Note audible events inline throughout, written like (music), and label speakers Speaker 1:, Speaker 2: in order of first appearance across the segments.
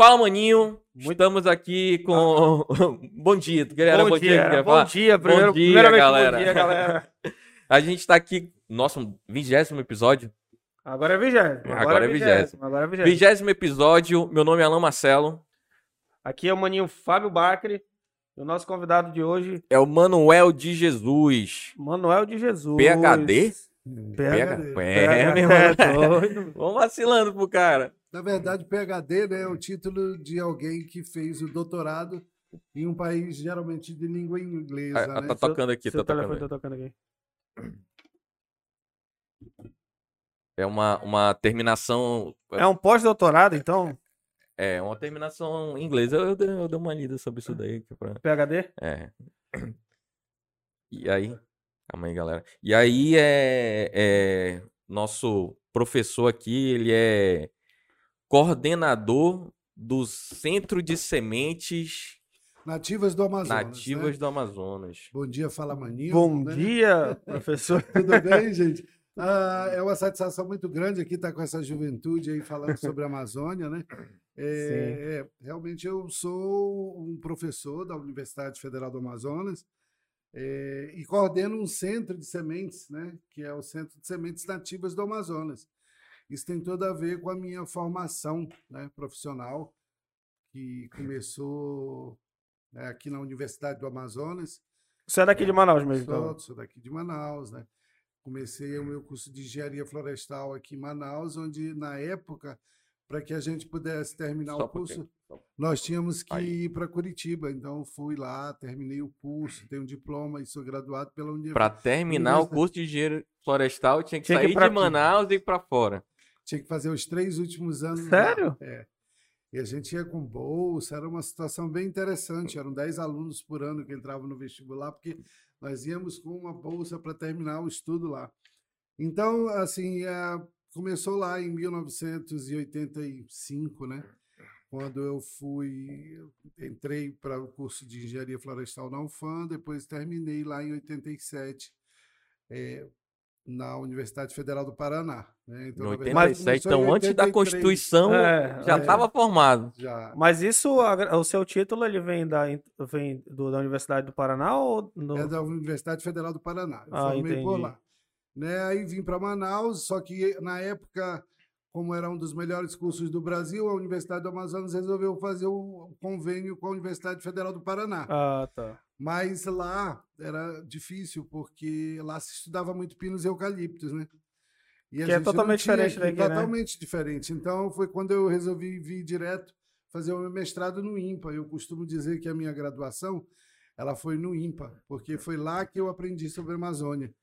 Speaker 1: Fala, maninho. Estamos aqui com. (laughs) bom dia. Tu queria,
Speaker 2: bom,
Speaker 1: bom
Speaker 2: dia,
Speaker 1: dia,
Speaker 2: bom dia, primeiro,
Speaker 1: bom dia, galera.
Speaker 2: Bom dia, galera. (laughs)
Speaker 1: A gente tá aqui, nosso vigésimo episódio.
Speaker 2: Agora é vigésimo.
Speaker 1: Agora é vigésimo.
Speaker 2: Agora é vigésimo.
Speaker 1: Vigésimo episódio. Meu nome é Alain Marcelo.
Speaker 2: Aqui é o maninho Fábio Bacri. E o nosso convidado de hoje,
Speaker 1: É o Manuel de Jesus.
Speaker 2: Manuel de Jesus.
Speaker 1: PHD?
Speaker 2: PHD.
Speaker 1: É, meu
Speaker 2: É,
Speaker 1: irmão.
Speaker 2: doido. (laughs)
Speaker 1: Vamos vacilando pro cara.
Speaker 3: Na verdade, PhD né, é o título de alguém que fez o doutorado em um país geralmente de língua inglesa.
Speaker 1: Ah,
Speaker 3: né?
Speaker 1: tá tocando aqui,
Speaker 2: Seu
Speaker 1: tá tocando.
Speaker 2: tá tocando aqui.
Speaker 1: É uma, uma terminação.
Speaker 2: É um pós-doutorado, então?
Speaker 1: É, uma terminação em inglês. Eu, eu, dei- eu dei uma lida sobre isso daí. que é pra-
Speaker 2: PHD?
Speaker 1: É. E aí. Calma aí, galera. E aí é, é. Nosso professor aqui, ele é coordenador do Centro de Sementes
Speaker 3: Nativas do Amazonas.
Speaker 1: Nativas
Speaker 3: né?
Speaker 1: do Amazonas.
Speaker 3: Bom dia, Fala Maninho.
Speaker 2: Bom
Speaker 3: né?
Speaker 2: dia, (laughs) professor.
Speaker 3: Tudo bem, (laughs) gente? Ah, é uma satisfação muito grande aqui estar com essa juventude aí falando sobre a Amazônia, né? É, é, realmente eu sou um professor da Universidade Federal do Amazonas é, e coordeno um centro de sementes, né? Que é o Centro de Sementes Nativas do Amazonas. Isso tem tudo a ver com a minha formação né, profissional, que começou né, aqui na Universidade do Amazonas.
Speaker 2: Você é daqui de Manaus mesmo, então?
Speaker 3: Sou, sou daqui de Manaus, né? Comecei o meu curso de engenharia florestal aqui em Manaus, onde na época, para que a gente pudesse terminar
Speaker 1: Só
Speaker 3: o curso,
Speaker 1: um
Speaker 3: nós tínhamos que
Speaker 1: Aí.
Speaker 3: ir para Curitiba. Então fui lá, terminei o curso, tenho um diploma e sou graduado pela Universidade.
Speaker 1: Pra terminar o curso de engenheiro florestal, tinha que
Speaker 2: Tinha que ir
Speaker 1: sair
Speaker 2: pra
Speaker 1: de
Speaker 2: aqui.
Speaker 1: Manaus e ir pra fora.
Speaker 3: Tinha que fazer os três últimos anos. lá.
Speaker 2: Sério?
Speaker 3: É. E a gente ia com bolsa, era uma situação bem interessante. Eram 10 alunos por ano que entravam no vestibular, porque nós íamos com uma bolsa para terminar o estudo lá. Então, assim, eh, começou lá em 1985, né? Quando eu fui, entrei para o curso de engenharia florestal na UFAM, depois terminei lá em 87, eh, na Universidade Federal do Paraná. Né? Então, verdade,
Speaker 1: 87,
Speaker 3: começou em
Speaker 1: então antes da
Speaker 3: 83.
Speaker 1: Constituição
Speaker 2: É,
Speaker 1: já
Speaker 3: é.
Speaker 1: estava formado.
Speaker 3: Já.
Speaker 2: Mas isso, o seu título, ele vem da, vem do- da Universidade do Paraná ou... No...
Speaker 3: É da Universidade Federal do Paraná. Eu
Speaker 2: Ah,
Speaker 3: formei por
Speaker 2: entendi.
Speaker 3: lá. Né? Aí vim para Manaus, só que na época, como era um dos melhores cursos do Brasil, a Universidade do Amazonas resolveu fazer o convênio com a Universidade Federal do Paraná.
Speaker 2: Ah, tá.
Speaker 3: Mas lá era difícil, porque lá se estudava muito pinos e eucaliptos, né? E
Speaker 2: Que é totalmente
Speaker 3: tinha
Speaker 2: diferente
Speaker 3: aqui,
Speaker 2: daqui, né?
Speaker 3: Totalmente diferente. Então foi quando eu resolvi vir direto fazer o meu mestrado no IMPA. Eu costumo dizer que a minha graduação ela foi no IMPA, porque foi lá que eu aprendi sobre a Amazônia.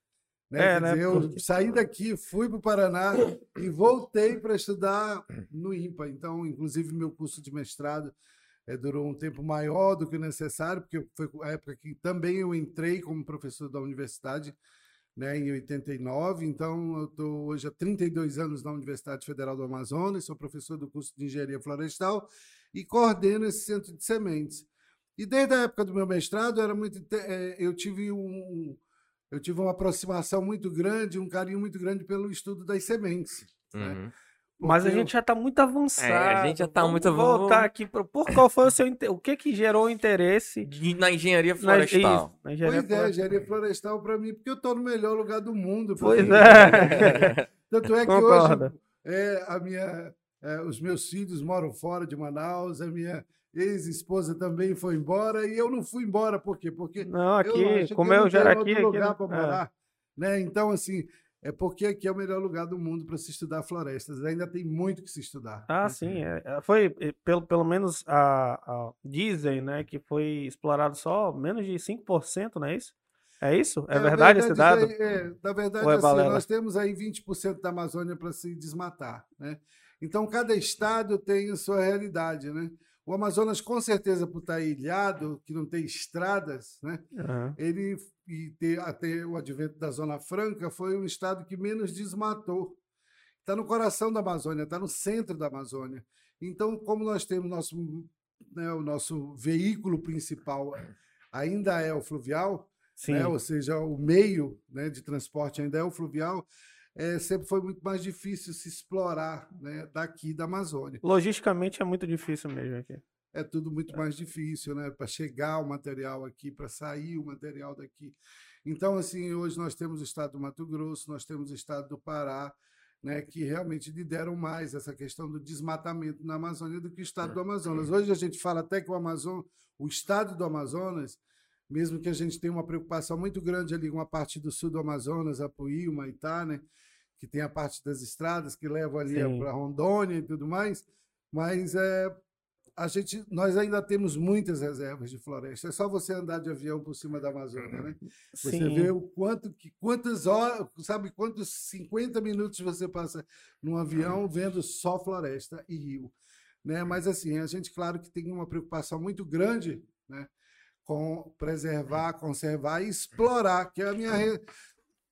Speaker 3: Né?
Speaker 2: É, né?
Speaker 3: dizer, eu
Speaker 2: Porque-
Speaker 3: saí daqui, fui para o Paraná e voltei para estudar no IMPA. Então, inclusive, meu curso de mestrado eh, durou um tempo maior do que o necessário, porque foi a época que também eu entrei como professor da universidade, né, em 89. Então, eu estou hoje há 32 anos na Universidade Federal do Amazonas, sou professor do curso de Engenharia Florestal e coordeno esse centro de sementes. E desde a época do meu mestrado, era muito, eh, eu tive um, eu tive uma aproximação muito grande, um carinho muito grande pelo estudo das sementes. né?
Speaker 2: Mas a
Speaker 3: eu-
Speaker 2: gente já está muito avançado.
Speaker 1: gente já tá
Speaker 2: Vamos
Speaker 1: muito-
Speaker 2: voltar
Speaker 1: vamos-
Speaker 2: aqui pro por qual foi o seu inte- o que que gerou o interesse
Speaker 1: De- Na engenharia
Speaker 2: na,
Speaker 1: florestal.
Speaker 2: isso, na engenharia
Speaker 3: Pois é,
Speaker 2: florestal?
Speaker 3: engenharia florestal para mim, porque eu estou no melhor lugar do mundo.
Speaker 2: Pois é. (laughs)
Speaker 3: Tanto é que
Speaker 2: Concordo.
Speaker 3: hoje é, a minha, é, os meus filhos moram fora de Manaus, a minha ex-esposa também foi embora e eu não fui embora. Por quê? Porque
Speaker 2: Não,
Speaker 3: eu
Speaker 2: aqui,
Speaker 3: que
Speaker 2: como
Speaker 3: eu
Speaker 2: eu
Speaker 3: não
Speaker 2: já era aqui,
Speaker 3: outro
Speaker 2: aqui
Speaker 3: lugar
Speaker 2: né?
Speaker 3: para
Speaker 2: É.
Speaker 3: morar. Né? Então, assim, é porque aqui é o melhor lugar do mundo para se estudar florestas. Ainda tem muito que se estudar.
Speaker 2: Ah,
Speaker 3: né?
Speaker 2: sim. é, é, foi, eh, pelo, pelo menos, a, a- dizem, né, que foi explorado só menos de 5%, não é isso? É isso? É,
Speaker 3: a
Speaker 2: verdade esse dado?
Speaker 3: é- é, na verdade,
Speaker 2: é
Speaker 3: assim, nós temos aí 20% da Amazônia para se desmatar. Né? Então, cada estado tem a sua realidade. Né? O Amazonas, com certeza, por estar ilhado, que não tem estradas, né?
Speaker 2: Aham.
Speaker 3: ele e ter, até o advento da Zona Franca foi um estado que menos desmatou. Está no coração da Amazônia, está no centro da Amazônia. Então, como nós temos nosso, né, o nosso veículo principal ainda é o fluvial, né, ou seja, o meio né, de transporte ainda é o fluvial, é, sempre foi muito mais difícil se explorar né, daqui da Amazônia.
Speaker 2: Logisticamente é muito difícil mesmo aqui.
Speaker 3: É tudo muito mais difícil, né? Para chegar o material aqui, para sair o material daqui. Então, assim, hoje nós temos o estado do Mato Grosso, nós temos o estado do Pará, né, que realmente lideram mais essa questão do desmatamento na Amazônia do que o estado do Amazonas. Hoje a gente fala até que o Amazonas, o estado do Amazonas, mesmo que a gente tenha uma preocupação muito grande ali com a parte do sul do Amazonas, Apuí, Maitá, né, que tem a parte das estradas que levam ali para Rondônia e tudo mais, mas é, a gente, nós ainda temos muitas reservas de floresta. É só você andar de avião por cima da Amazônia, né? Você Sim. vê o quanto que quantas horas, sabe quantos 50 minutos você passa num avião vendo só floresta e rio, né? Mas assim, a gente claro que tem uma preocupação muito grande, né? Com preservar, conservar e explorar, que é a minha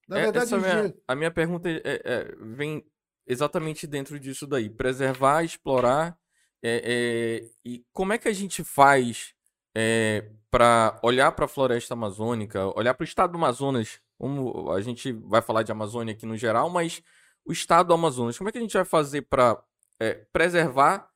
Speaker 1: na é, verdade, essa minha, a minha pergunta é, é, vem exatamente dentro disso daí, preservar, explorar é, é, e como é que a gente faz é, para olhar para a floresta amazônica, olhar para o estado do Amazonas? Como a gente vai falar de Amazônia aqui no geral, mas o estado do Amazonas, como é que a gente vai fazer para é, preservar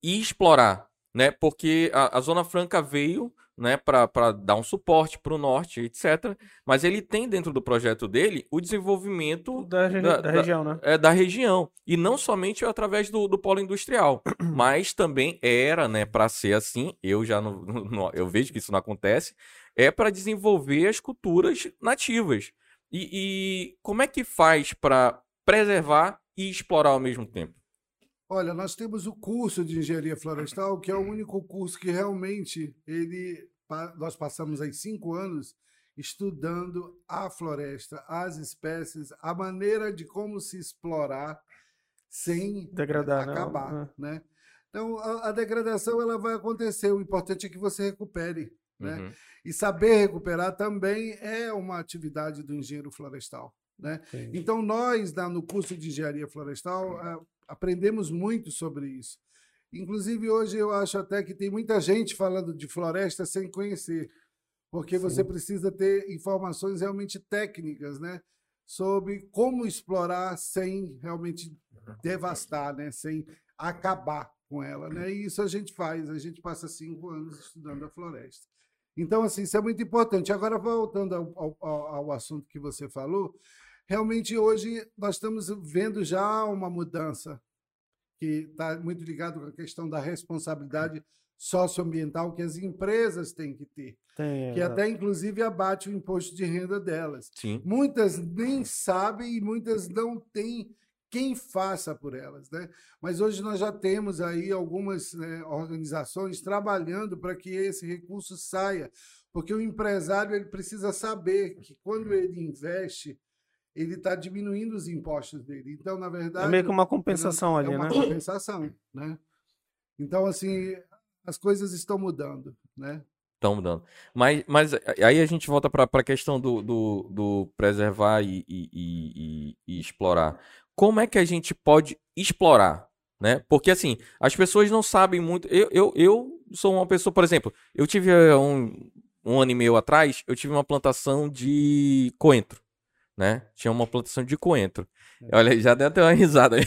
Speaker 1: e explorar? Né? Porque a, a Zona Franca veio né, para dar um suporte para o norte, etc. Mas ele tem dentro do projeto dele o desenvolvimento
Speaker 2: da, da, da região, né?
Speaker 1: É, da região. E não somente através do, do polo industrial, (clears throat) mas também era, né, para ser assim, eu já não, (laughs) não, eu vejo que isso não acontece, é para desenvolver as culturas nativas. E, e como é que faz para preservar e explorar ao mesmo tempo?
Speaker 3: Olha, nós temos o curso de engenharia florestal, que é o único curso que realmente ele nós passamos aí cinco anos estudando a floresta, as espécies, a maneira de como se explorar sem
Speaker 2: degradar,
Speaker 3: acabar, não. né? Então a, a, degradação ela vai acontecer. O importante é que você recupere, né? Uhum. E saber recuperar também é uma atividade do engenheiro florestal. Né? Então, nós, no curso de engenharia florestal, aprendemos muito sobre isso. Inclusive, hoje eu acho até que tem muita gente falando de floresta sem conhecer, porque Sim. você precisa ter informações realmente técnicas, né? Sobre como explorar sem realmente devastar, né? Sem acabar com ela, né? E isso a gente faz, a gente passa cinco anos estudando a floresta. Então, assim, isso é muito importante. Agora, voltando ao, ao, ao assunto que você falou, realmente hoje nós estamos vendo já uma mudança que está muito ligado com a questão da responsabilidade socioambiental que as empresas têm que ter, Tem, que é. até inclusive abate o imposto de renda delas.
Speaker 1: Sim.
Speaker 3: Muitas nem sabem e muitas não têm quem faça por elas, né? Mas hoje nós já temos aí algumas né, organizações trabalhando para que esse recurso saia, porque o empresário ele precisa saber que quando ele investe ele está diminuindo os impostos dele. Então, na verdade.
Speaker 2: É meio que uma compensação ali, né?
Speaker 3: É uma
Speaker 2: né?
Speaker 3: compensação, né? Então, assim, as coisas estão mudando, né?
Speaker 1: Estão mudando. Mas, mas aí a gente volta para a questão do, do, do preservar e, e, e, e, explorar. Como é que a gente pode explorar? Né? Porque assim, as pessoas não sabem muito. Eu, eu, eu sou uma pessoa, por exemplo, eu tive um, um ano e meio atrás, eu tive uma plantação de coentro né? Tinha uma plantação de coentro. É. Olha, já deu até uma risada aí.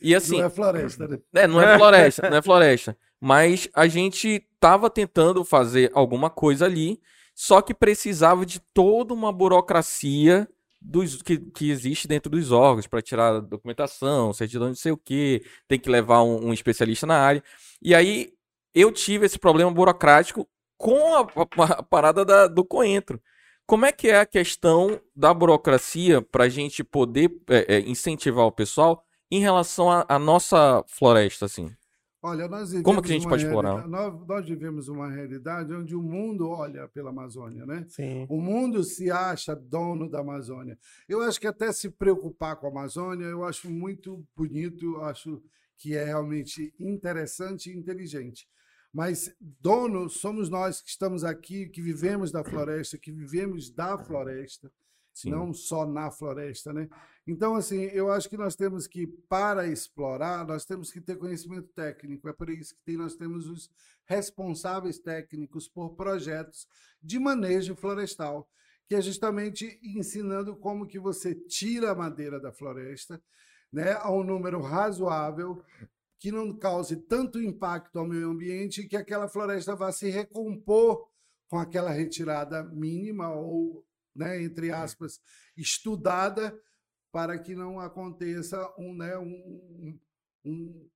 Speaker 1: E assim.
Speaker 3: Não é floresta, né?
Speaker 1: É, não é floresta, (laughs) não é floresta. Mas a gente tava tentando fazer alguma coisa ali, só que precisava de toda uma burocracia dos, que, que existe dentro dos órgãos para tirar documentação, certidão de sei o que, tem que levar um, um, especialista na área. E aí eu tive esse problema burocrático com a, a, a parada da, do coentro. Como é que é a questão da burocracia para a gente poder é, é, incentivar o pessoal em relação à nossa floresta, assim?
Speaker 3: Olha, nós
Speaker 1: Como que a gente pode explorar?
Speaker 3: Nós, nós, vivemos uma realidade onde o mundo olha pela Amazônia, né?
Speaker 2: Sim.
Speaker 3: O mundo se acha dono da Amazônia. Eu acho que até se preocupar com a Amazônia, eu acho muito bonito, acho que é realmente interessante e inteligente. Mas dono somos nós que estamos aqui, que vivemos da floresta, que vivemos da floresta, Sim. não só na floresta, né? Então, assim, eu acho que nós temos que, para explorar, nós temos que ter conhecimento técnico. É por isso que nós temos os responsáveis técnicos por projetos de manejo florestal. que é justamente ensinando como que você tira a madeira da floresta, né, a um número razoável que não cause tanto impacto ao meio ambiente que aquela floresta vá se recompor com aquela retirada mínima ou, né, entre aspas, estudada para que não aconteça um, né, um, um,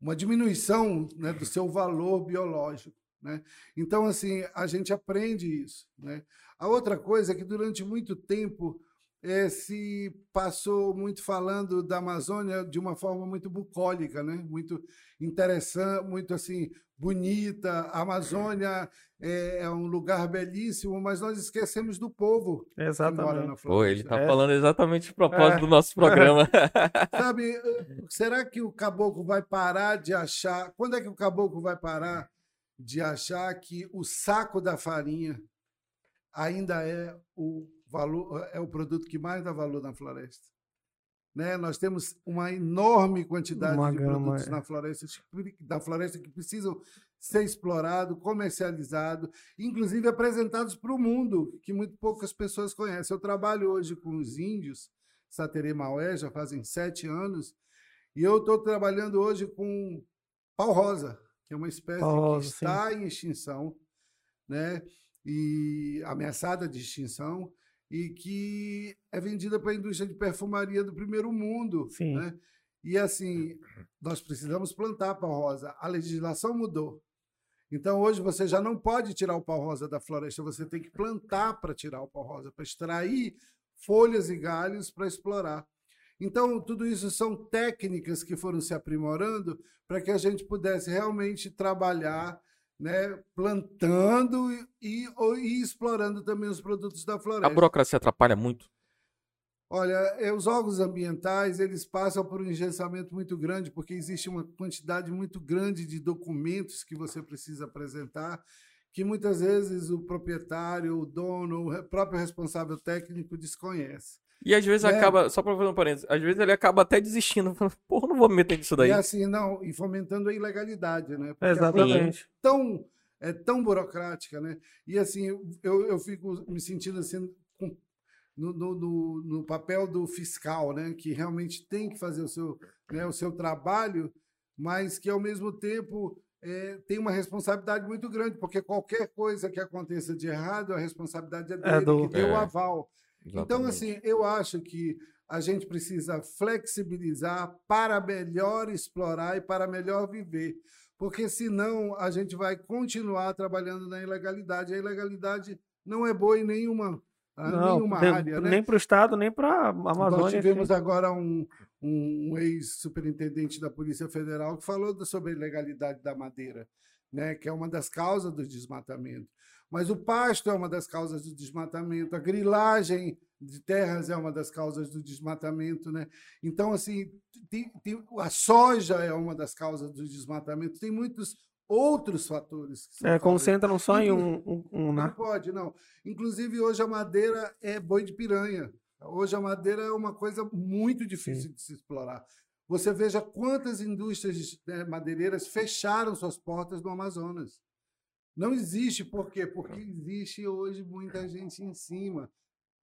Speaker 3: uma diminuição né, do seu valor biológico. Né? Então, assim, a gente aprende isso. Né? A outra coisa é que durante muito tempo é, se passou muito falando da Amazônia de uma forma muito bucólica, né? muito interessante, muito assim bonita. A Amazônia é, é, um lugar belíssimo, mas nós esquecemos do povo
Speaker 2: exatamente. que mora na
Speaker 1: Pô, ele está é. falando exatamente o propósito é. do nosso programa. (laughs)
Speaker 3: Sabe, será que o caboclo vai parar de achar... Quando é que o caboclo vai parar de achar que o saco da farinha ainda é o valor, é o produto que mais dá valor na floresta. Né? Nós temos uma enorme quantidade uma de gama, produtos é. na, floresta, na floresta que precisam ser explorados, comercializados, inclusive apresentados para o mundo, que muito poucas pessoas conhecem. Eu trabalho hoje com os índios, Saterê Maué, já fazem sete anos, e eu estou trabalhando hoje com pau-rosa, que é uma espécie que está sim. em extinção, né? e ameaçada de extinção, e que é vendida para a indústria de perfumaria do primeiro mundo.
Speaker 2: Sim.
Speaker 3: Né? E assim, nós precisamos plantar pau-rosa. A legislação mudou. Então, hoje, você já não pode tirar o pau-rosa da floresta, você tem que plantar para tirar o pau-rosa, para extrair folhas e galhos para explorar. Então, tudo isso são técnicas que foram se aprimorando para que a gente pudesse realmente trabalhar né, plantando e, e, explorando também os produtos da floresta.
Speaker 1: A burocracia atrapalha muito?
Speaker 3: Olha, é, os órgãos ambientais eles passam por um engessamento muito grande, porque existe uma quantidade muito grande de documentos que você precisa apresentar, que muitas vezes o proprietário, o dono, o próprio responsável técnico desconhece.
Speaker 1: E às vezes é. acaba, só para fazer um parênteses, às vezes ele acaba até desistindo, (laughs) falando, porra, não vou me meter nisso daí.
Speaker 3: E assim, não, e fomentando a ilegalidade, né? Porque
Speaker 2: Exatamente.
Speaker 3: É tão, é tão burocrática, né? E assim, eu, eu fico me sentindo assim, com, no, no, no, papel do fiscal, né? Que realmente tem que fazer o seu, né, o seu trabalho, mas que ao mesmo tempo é, tem uma responsabilidade muito grande, porque qualquer coisa que aconteça de errado, a responsabilidade é, é dele, é do... que deu o é. aval. Então, Exatamente. Então, assim, eu acho que a gente precisa flexibilizar para melhor explorar e para melhor viver. Porque senão a gente vai continuar trabalhando na ilegalidade. A ilegalidade não é boa em nenhuma, ah, não, nenhuma nem, área. Né?
Speaker 2: Nem para o Estado, nem para a Amazônia.
Speaker 3: Nós tivemos agora um, um, um ex-superintendente da Polícia Federal que falou sobre a ilegalidade da madeira, né? que é uma das causas do desmatamento. Mas o pasto é uma das causas do desmatamento, a grilagem de terras é uma das causas do desmatamento, né? Então, assim, tem, tem, a soja é uma das causas do desmatamento. Tem muitos outros fatores.
Speaker 2: é, concentram só em um, um, um
Speaker 3: né? Não pode, não. Inclusive, hoje a madeira é boi de piranha. Hoje a madeira é uma coisa muito difícil Sim. de se explorar. Você veja quantas indústrias né, madeireiras fecharam suas portas no Amazonas. Não existe, por quê? Porque existe hoje muita gente em cima.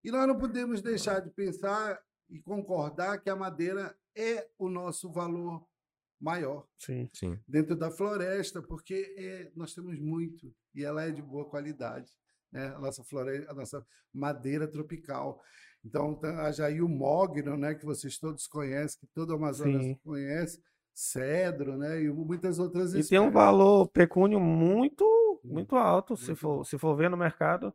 Speaker 3: E nós não podemos deixar de pensar e concordar que a madeira é o nosso valor maior
Speaker 2: sim,
Speaker 1: sim.
Speaker 3: dentro da floresta, porque é, nós temos muito e ela é de boa qualidade. Né? A, nossa floresta, a nossa madeira tropical. Então, tá, aí o mogno, né, que vocês todos conhecem, que todo o Amazonas sim. conhece, cedro, né, e muitas outras
Speaker 2: espécies. E tem um valor pecúnio muito muito alto, muito se, for, se for ver no mercado.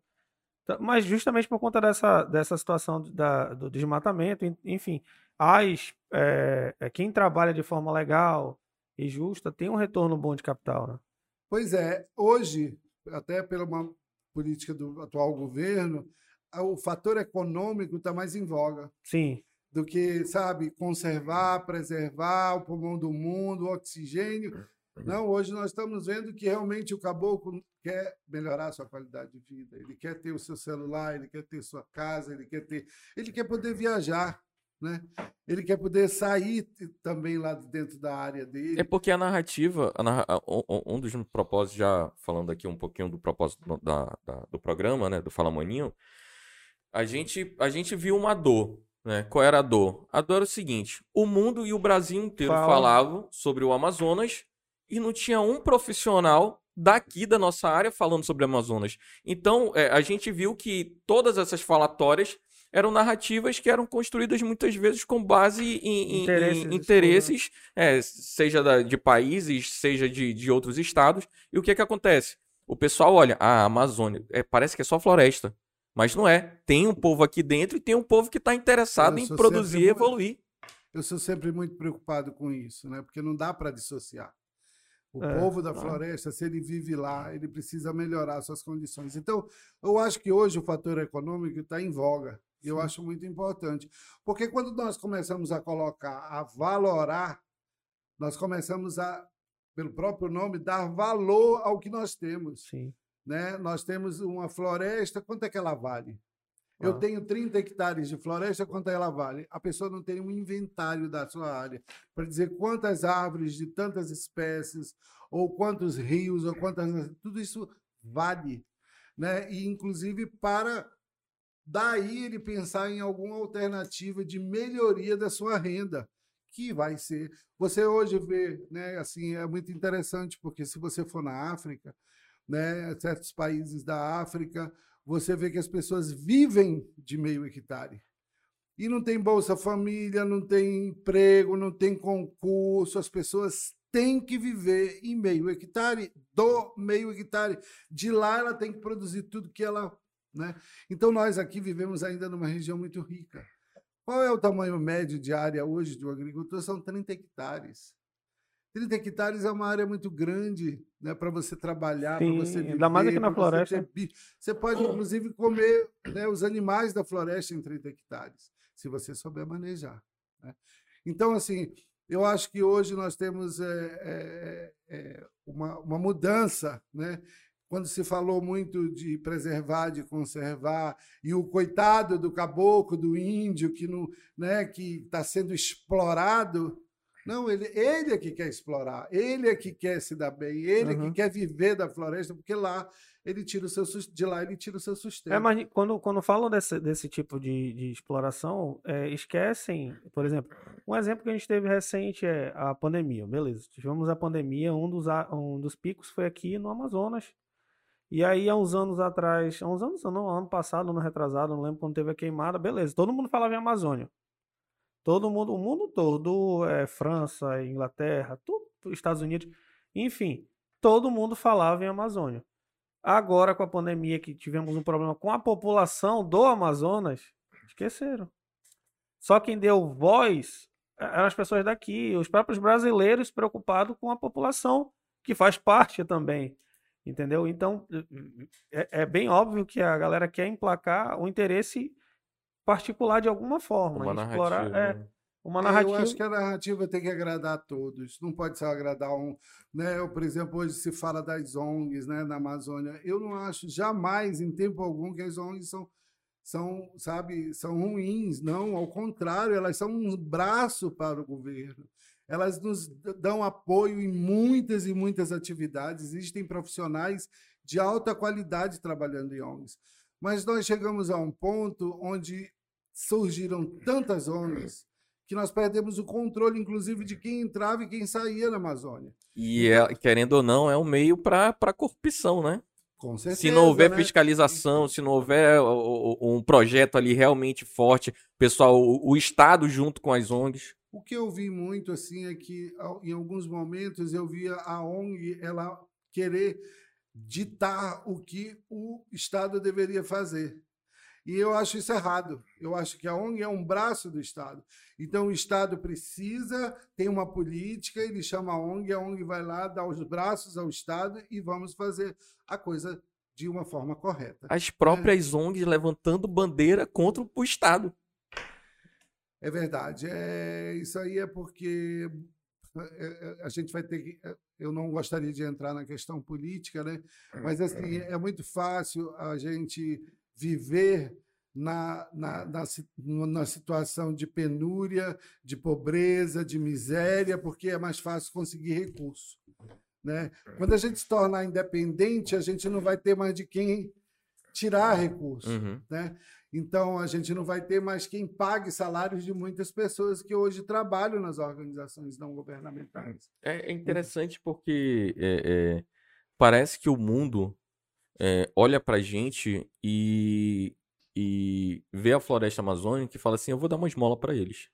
Speaker 2: Tá, mas justamente por conta dessa, dessa situação da, do desmatamento, enfim, as, é, quem trabalha de forma legal e justa tem um retorno bom de capital. Né?
Speaker 3: Pois é, hoje, até pela uma política do atual governo, o fator econômico está mais em voga.
Speaker 2: Sim.
Speaker 3: Do que, sabe, conservar, preservar o pulmão do mundo, o oxigênio. Não, hoje nós estamos vendo que realmente o caboclo quer melhorar a sua qualidade de vida. Ele quer ter o seu celular, ele quer ter sua casa, ele quer ter, ele quer poder viajar, né? Ele quer poder sair também lá dentro da área dele.
Speaker 1: É porque a narrativa, a narra... um dos propósitos já falando aqui um pouquinho do propósito da, da, do programa, né, do Fala Maninho, a gente, a gente viu uma dor. Né? Qual era a dor? A dor era o seguinte: o mundo e o Brasil inteiro Fala. falavam sobre o Amazonas e não tinha um profissional daqui da nossa área falando sobre Amazonas. Então, é, a gente viu que todas essas falatórias eram narrativas que eram construídas muitas vezes com base em, interesses, em interesses é, seja da, de países, seja de, de outros estados. E o que é que acontece? O pessoal olha, ah, a Amazônia, é, parece que é só floresta. Mas não é. Tem um povo aqui dentro e tem um povo que está interessado em produzir e evoluir.
Speaker 3: Eu sou sempre muito preocupado com isso, né? Porque não dá para dissociar. O é, povo da floresta, se ele vive lá, ele precisa melhorar suas condições. Então, eu acho que hoje o fator econômico está em voga. E eu acho muito importante. Porque quando nós começamos a colocar, a valorar, nós começamos a, pelo próprio nome, dar valor ao que nós temos. Sim. Né? Nós temos uma floresta, quanto é que ela vale? Ah. Eu tenho 30 hectares de floresta, quanto ela vale? A pessoa não tem um inventário da sua área para dizer quantas árvores de tantas espécies, ou quantos rios, ou quantas. Tudo isso vale. Né? E, inclusive, para Daí ele pensar em alguma alternativa de melhoria da sua renda, que vai ser. Você hoje vê, né, assim, é muito interessante, porque se você for na África, né, certos países da África, você vê que as pessoas vivem de meio hectare. E não tem Bolsa Família, não tem emprego, não tem concurso, as pessoas têm que viver em meio hectare, do meio hectare. De lá ela tem que produzir tudo que ela né? Então, nós aqui vivemos ainda numa região muito rica. Qual é o tamanho médio de área hoje do agricultor? São 30 hectares. 30 hectares é uma área muito grande né, para você trabalhar, para você viver.
Speaker 2: Ainda mais aqui na floresta.
Speaker 3: Você, você, pode, inclusive, comer né, os animais da floresta em 30 hectares, se você souber manejar. Né? Então, assim, eu acho que hoje nós temos é, é, é, uma, uma mudança né, quando se falou muito de preservar, de conservar, e o coitado do caboclo, do índio, que não, né, que está sendo explorado. Não, ele, ele é que quer explorar, ele é que quer se dar bem, ele uhum. é que quer viver da floresta, porque lá ele tira o seu de lá ele tira o seu sustento.
Speaker 2: É, mas quando, quando falam desse, desse tipo de, de exploração, é, esquecem, por exemplo, um exemplo que a gente teve recente é a pandemia, beleza? Tivemos a pandemia, um dos, um dos picos foi aqui no Amazonas, e aí, há uns anos atrás, há uns anos, não, ano passado, ano retrasado, não lembro quando teve a queimada, beleza, todo mundo falava em Amazônia. Todo mundo, o mundo todo, é, França, Inglaterra, tudo, Estados Unidos, enfim, todo mundo falava em Amazônia. Agora, com a pandemia, que tivemos um problema com a população do Amazonas, esqueceram. Só quem deu voz eram as pessoas daqui, os próprios brasileiros preocupados com a população, que faz parte também Entendeu? Então, é, é, bem óbvio que a galera quer emplacar o interesse particular de alguma forma.
Speaker 1: Uma explorar, narrativa. É,
Speaker 3: né? uma narrativa. Eu acho que a narrativa tem que agradar a todos. Não pode só agradar um. Né? Eu, por exemplo, hoje se fala das ONGs né, na Amazônia. Eu não acho jamais, em tempo algum, que as ONGs são são, sabe, são ruins, não, ao contrário, elas são um braço para o governo elas nos dão apoio em muitas e muitas atividades. Existem profissionais de alta qualidade trabalhando em ONGs. Mas nós chegamos a um ponto onde surgiram tantas ONGs que nós perdemos o controle, inclusive, de quem entrava e quem saía na Amazônia.
Speaker 1: E, é, querendo ou não, é um meio para corrupção, né?
Speaker 3: Com certeza,
Speaker 1: se não houver né? fiscalização, se não houver um projeto ali realmente forte, pessoal, o, Estado junto com as ONGs.
Speaker 3: O que eu vi muito assim é que em alguns momentos eu via a ONG ela querer ditar o que o Estado deveria fazer. E eu acho isso errado. Eu acho que a ONG é um braço do Estado. Então o Estado precisa, tem uma política, ele chama a ONG, a ONG vai lá, dá os braços ao Estado e vamos fazer a coisa de uma forma correta.
Speaker 1: As próprias é. ONGs levantando bandeira contra o Estado.
Speaker 3: É verdade. É, isso aí é porque é, é, a gente vai ter que. É, eu não gostaria de entrar na questão política, né? mas assim, é muito fácil a gente viver na, na, na, na, situação de penúria, de pobreza, de miséria, porque é mais fácil conseguir recurso. Né? Quando a gente se tornar independente, a gente não vai ter mais de quem tirar recursos, uhum. né? Então a gente não vai ter mais quem pague salários de muitas pessoas que hoje trabalham nas organizações não governamentais.
Speaker 1: É, é interessante porque é, é, parece que o mundo é, olha para a gente e, e vê a floresta amazônica e fala assim: eu vou dar uma esmola para eles.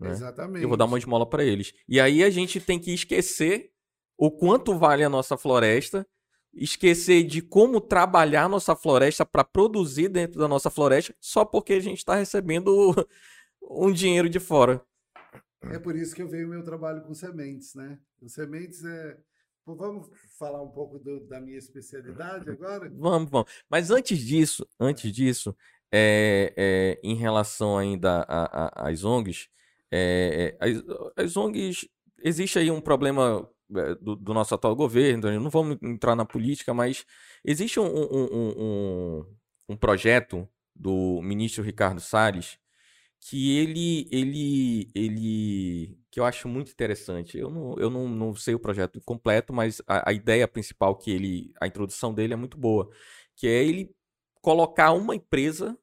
Speaker 3: Né? Exatamente.
Speaker 1: Eu vou dar uma esmola para eles. E aí a gente tem que esquecer o quanto vale a nossa floresta esquecer de como trabalhar a nossa floresta para produzir dentro da nossa floresta só porque a gente está recebendo (laughs) um dinheiro de fora.
Speaker 3: É por isso que eu venho meu trabalho com sementes, né? Os sementes é. Vamos falar um pouco do, da minha especialidade agora?
Speaker 1: Vamos, vamos. Mas antes disso, antes disso, é, é, em relação ainda às ONGs, é, as, as ONGs, existe aí um problema do, do, nosso atual governo, não vamos entrar na política, mas existe um, um, um, um projeto do ministro Ricardo Salles que ele, ele, ele, que eu acho muito interessante. Eu não, eu não, não sei o projeto completo, mas a, a ideia principal que ele, a introdução dele é muito boa, que é ele colocar uma empresa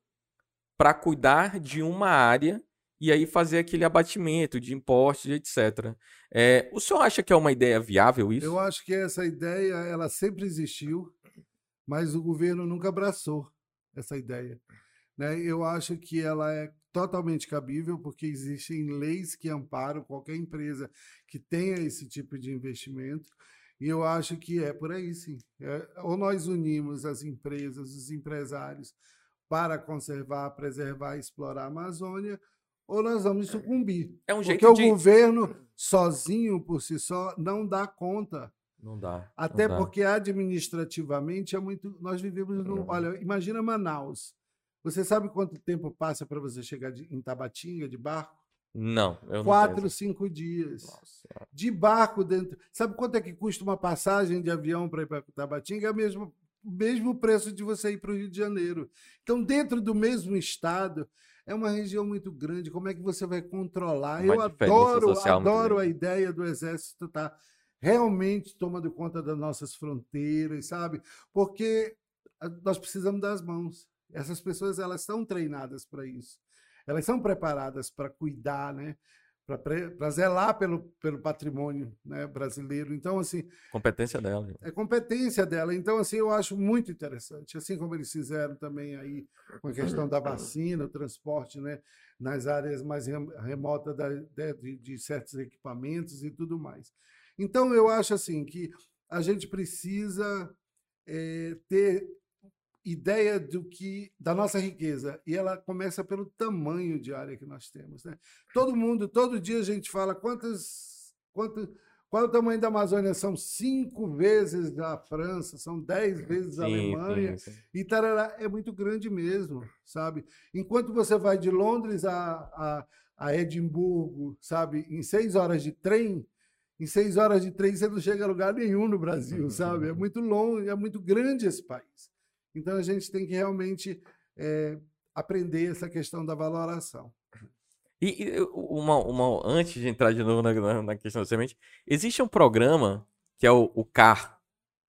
Speaker 1: para cuidar de uma área e aí fazer aquele abatimento de impostos, etc. É, o senhor acha que é uma ideia viável isso?
Speaker 3: Eu acho que essa ideia ela sempre existiu, mas o governo nunca abraçou essa ideia. Né? Eu acho que ela é totalmente cabível, porque existem leis que amparam qualquer empresa que tenha esse tipo de investimento. E eu acho que é por aí, sim. É, ou nós unimos as empresas, os empresários, para conservar, preservar e explorar a Amazônia, ou nós vamos sucumbir.
Speaker 1: É um jeito
Speaker 3: Porque
Speaker 1: de...
Speaker 3: o governo, sozinho, por si só, não dá conta.
Speaker 1: Não dá.
Speaker 3: Até
Speaker 1: não
Speaker 3: porque administrativamente é muito. Nós vivemos no. Uhum. Olha, imagina Manaus. Você sabe quanto tempo passa para você chegar de, em Tabatinga de barco?
Speaker 1: Não, eu
Speaker 3: Quatro, cinco dias. Nossa. De barco dentro. Sabe quanto é que custa uma passagem de avião para ir para Tabatinga? É o mesmo, mesmo preço de você ir para o Rio de Janeiro. Então, dentro do mesmo estado, é uma região muito grande. Como é que você vai controlar? Uma Eu adoro, adoro a ideia do exército estar tá realmente tomando conta das nossas fronteiras, sabe? Porque ah, nós precisamos das mãos. Essas pessoas elas estão treinadas para isso. Elas são preparadas para cuidar, né? para zelar pelo, pelo patrimônio né, brasileiro. Então, assim.
Speaker 1: Competência dela.
Speaker 3: É competência dela. Então, assim, eu acho muito interessante. Assim como eles fizeram também aí com a questão da vacina, o transporte né, nas áreas mais remotas da, de, de certos equipamentos e tudo mais. Então, eu acho assim que a gente precisa é, ter ideia do que da nossa riqueza e ela começa pelo tamanho de área que nós temos, né? Todo mundo, todo dia a gente fala quantas, quanto, qual é o tamanho da Amazônia? São cinco vezes da França, são dez vezes da Alemanha sim, sim. e tarará, é muito grande mesmo, sabe? Enquanto você vai de Londres a, a, a Edimburgo, sabe, em seis horas de trem, em seis horas de trem você não chega a lugar nenhum no Brasil, sabe? É (laughs) muito longe, é muito grande esse país. Então a gente tem que realmente é, aprender essa questão da valoração.
Speaker 1: E, e uma, uma, antes de entrar de novo na, na, questão da semente, existe um programa que é o, o CAR,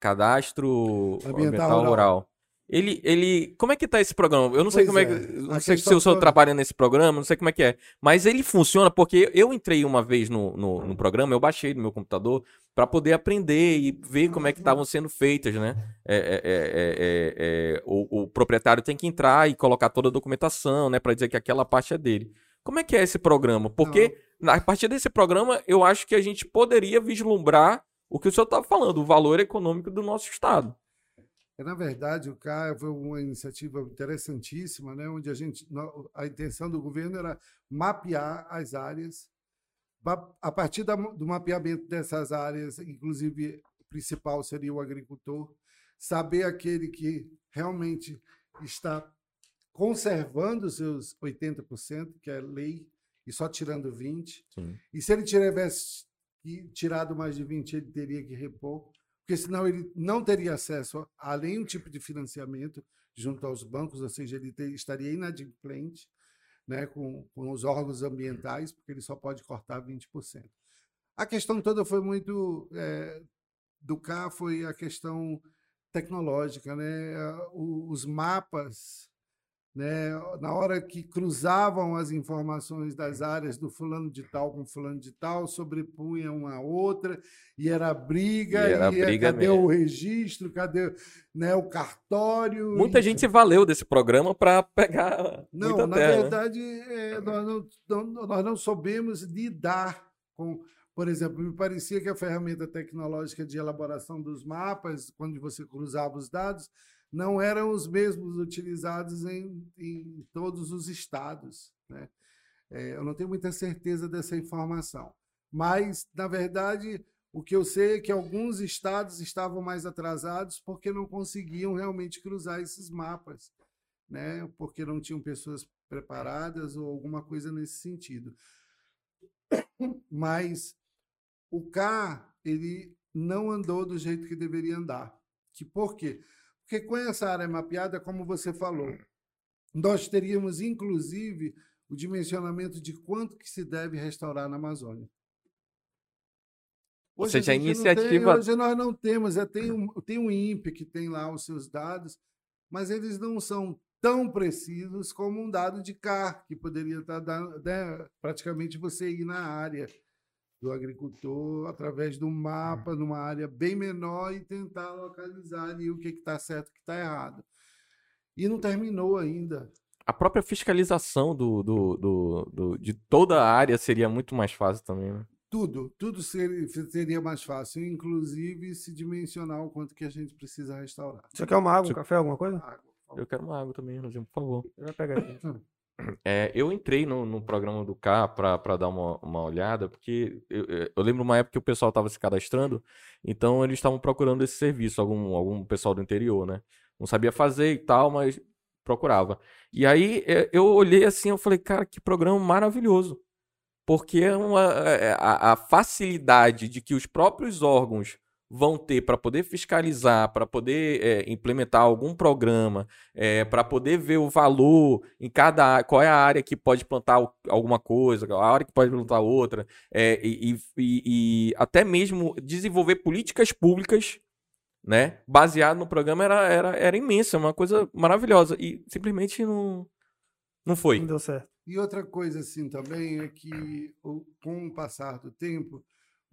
Speaker 1: Cadastro Ambiental, Ambiental Rural. Rural. Ele, ele, como é que tá esse programa? Eu não pois sei como é, é que, não sei se o senhor trabalha nesse programa, não sei como é que é, mas ele funciona porque eu entrei uma vez no, no, no programa, eu baixei no meu computador para poder aprender e ver como é que estavam sendo feitas, né? É, é, é, é, o, o, proprietário tem que entrar e colocar toda a documentação, né, para dizer que aquela parte é dele. Como é que é esse programa? Porque não. a partir desse programa eu acho que a gente poderia vislumbrar o que o senhor estava falando, o valor econômico do nosso estado.
Speaker 3: É, na verdade, o CAR foi uma iniciativa interessantíssima, né, onde a gente a intenção do governo era mapear as áreas a partir do mapeamento dessas áreas, inclusive o principal seria o agricultor, saber aquele que realmente está conservando os seus 80%, que é lei, e só tirando 20%. Sim. E se ele tivesse tirado mais de 20%, ele teria que repor porque senão ele não teria acesso a nenhum tipo de financiamento junto aos bancos, ou seja, ele ter, estaria inadimplente né, com, com os órgãos ambientais, porque ele só pode cortar 20%. A questão toda foi muito. É, do cá foi a questão tecnológica, né? Os mapas né? Na hora que cruzavam as informações das áreas do fulano de tal com fulano de tal, sobrepunha uma outra e era briga,
Speaker 1: e era
Speaker 3: e
Speaker 1: briga
Speaker 3: cadê
Speaker 1: mesmo.
Speaker 3: o registro, cadê né, o cartório?
Speaker 1: Muita
Speaker 3: e...
Speaker 1: gente se valeu desse programa para pegar.
Speaker 3: Não, na
Speaker 1: terra, né?
Speaker 3: verdade, né? é, nós, não, não, nós não soubemos lidar com. Por exemplo, me parecia que a ferramenta tecnológica de elaboração dos mapas, quando você cruzava os dados, não eram os mesmos utilizados em, em todos os estados. Né? É, eu não tenho muita certeza dessa informação. Mas, na verdade, o que eu sei é que alguns estados estavam mais atrasados porque não conseguiam realmente cruzar esses mapas, né? porque não tinham pessoas preparadas ou alguma coisa nesse sentido. Mas o K ele não andou do jeito que deveria andar. Que por quê? Porque com essa área mapeada, como você falou, nós teríamos, inclusive, o dimensionamento de quanto que se deve restaurar na Amazônia.
Speaker 1: Hoje Ou seja, a, iniciativa...
Speaker 3: Tem, hoje nós não temos, é, tem, um, tem um INPE que tem lá os seus dados, mas eles não são tão precisos como um dado de CAR, que poderia estar dando, né, praticamente você ir na área do agricultor através de um mapa numa área bem menor e tentar localizar ali o que está certo e o que está errado. E não terminou ainda.
Speaker 1: A própria fiscalização do, do, do, do, de toda a área seria muito mais fácil também, né?
Speaker 3: Tudo, tudo seria, seria mais fácil, inclusive se dimensionar o quanto que a gente precisa restaurar.
Speaker 2: Você quer uma água, um café, alguma coisa? Água,
Speaker 1: Eu quero uma água também, Rosinho, por favor.
Speaker 2: Eu vou pegar aqui. (coughs)
Speaker 1: É, eu entrei no, no, programa do K para dar uma, uma olhada, porque eu, eu, lembro uma época que o pessoal estava se cadastrando, então eles estavam procurando esse serviço, algum, algum pessoal do interior, né? Não sabia fazer e tal, mas procurava. E aí é, eu olhei assim, eu falei, cara, que programa maravilhoso. Porque é uma, é, a, a facilidade de que os próprios órgãos vão ter para poder fiscalizar, para poder é, implementar algum programa, é, para poder ver o valor em cada qual é a área que pode plantar alguma coisa, a área que pode plantar outra, é, e, e, e, até mesmo desenvolver políticas públicas, né, baseado no programa era, era, era imensa, uma coisa maravilhosa e simplesmente não não foi.
Speaker 2: Não deu certo.
Speaker 3: E outra coisa assim também é que com o passar do tempo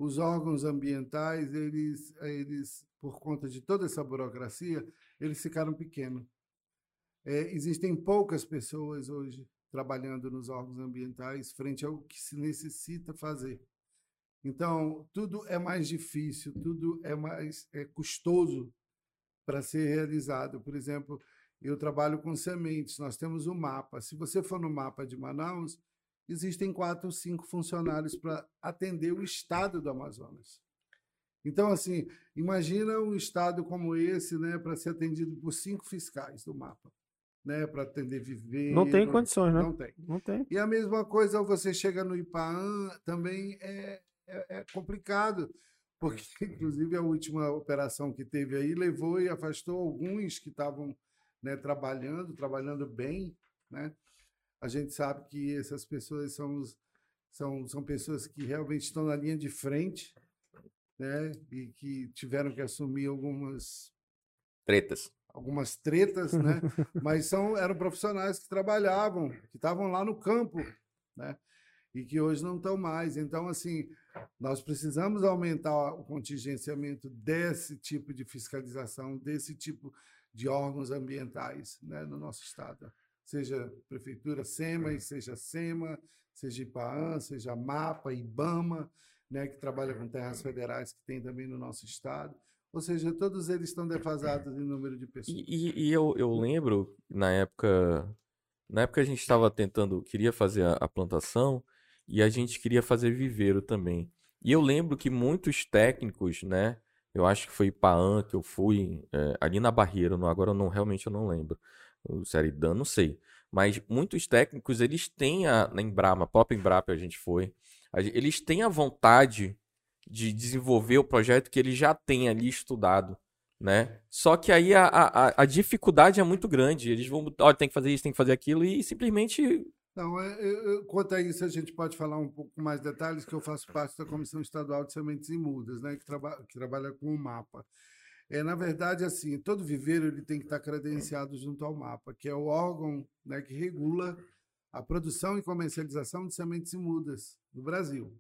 Speaker 3: os órgãos ambientais, eles, eles, por conta de toda essa burocracia, eles ficaram pequenos. É, existem poucas pessoas hoje trabalhando nos órgãos ambientais frente ao que se necessita fazer. Então, tudo é mais difícil, tudo é mais é custoso para ser realizado. Por exemplo, eu trabalho com sementes, nós temos um mapa. Se você for no mapa de Manaus, existem quatro ou cinco funcionários para atender o estado do Amazonas. Então, assim, imagina um estado como esse, né, para ser atendido por cinco fiscais do mapa, né, para atender viver.
Speaker 2: Não tem condições, né?
Speaker 3: Não tem.
Speaker 2: Não tem.
Speaker 3: E a mesma coisa, você chega no IPAAN, também é, é, é complicado, porque, (laughs) inclusive, a última operação que teve aí levou e afastou alguns que estavam né, trabalhando, trabalhando bem, né? A gente sabe que essas pessoas são, são, são pessoas que realmente estão na linha de frente, né? E que tiveram que assumir algumas
Speaker 1: tretas.
Speaker 3: Algumas tretas, né? Mas são, eram profissionais que trabalhavam, que estavam lá no campo, né? E que hoje não estão mais. Então, assim, nós precisamos aumentar o contingenciamento desse tipo de fiscalização, desse tipo de órgãos ambientais né, no nosso estado seja Prefeitura SEMA, seja SEMA, seja IPAAN, seja MAPA, IBAMA, né, que trabalha com terras federais, que tem também no nosso estado. Ou seja, todos eles estão defasados em número de pessoas.
Speaker 1: E, e eu, eu lembro, na época, na época a gente estava tentando, queria fazer a, a, plantação e a gente queria fazer viveiro também. E eu lembro que muitos técnicos, né, eu acho que foi IPAAN que eu fui, é, ali na Barreira, não, agora eu não, realmente eu não lembro o Seridan, não sei. Mas muitos técnicos, eles têm a, na Embrapa, a própria Embrapa a gente foi, eles têm a vontade de desenvolver o projeto que eles já têm ali estudado, né? Só que aí a, a, a dificuldade é muito grande. Eles vão, olha, tem que fazer isso, tem que fazer aquilo e simplesmente
Speaker 3: não, é, eu, quanto a isso, a gente pode falar um pouco mais detalhes, que eu faço parte da Comissão Estadual de Sementes e Mudas, né, que, traba, que trabalha com o mapa. É, na verdade, assim, todo viveiro ele tem que estar credenciado junto ao MAPA, que é o órgão né, que regula a produção e comercialização de sementes e mudas no Brasil.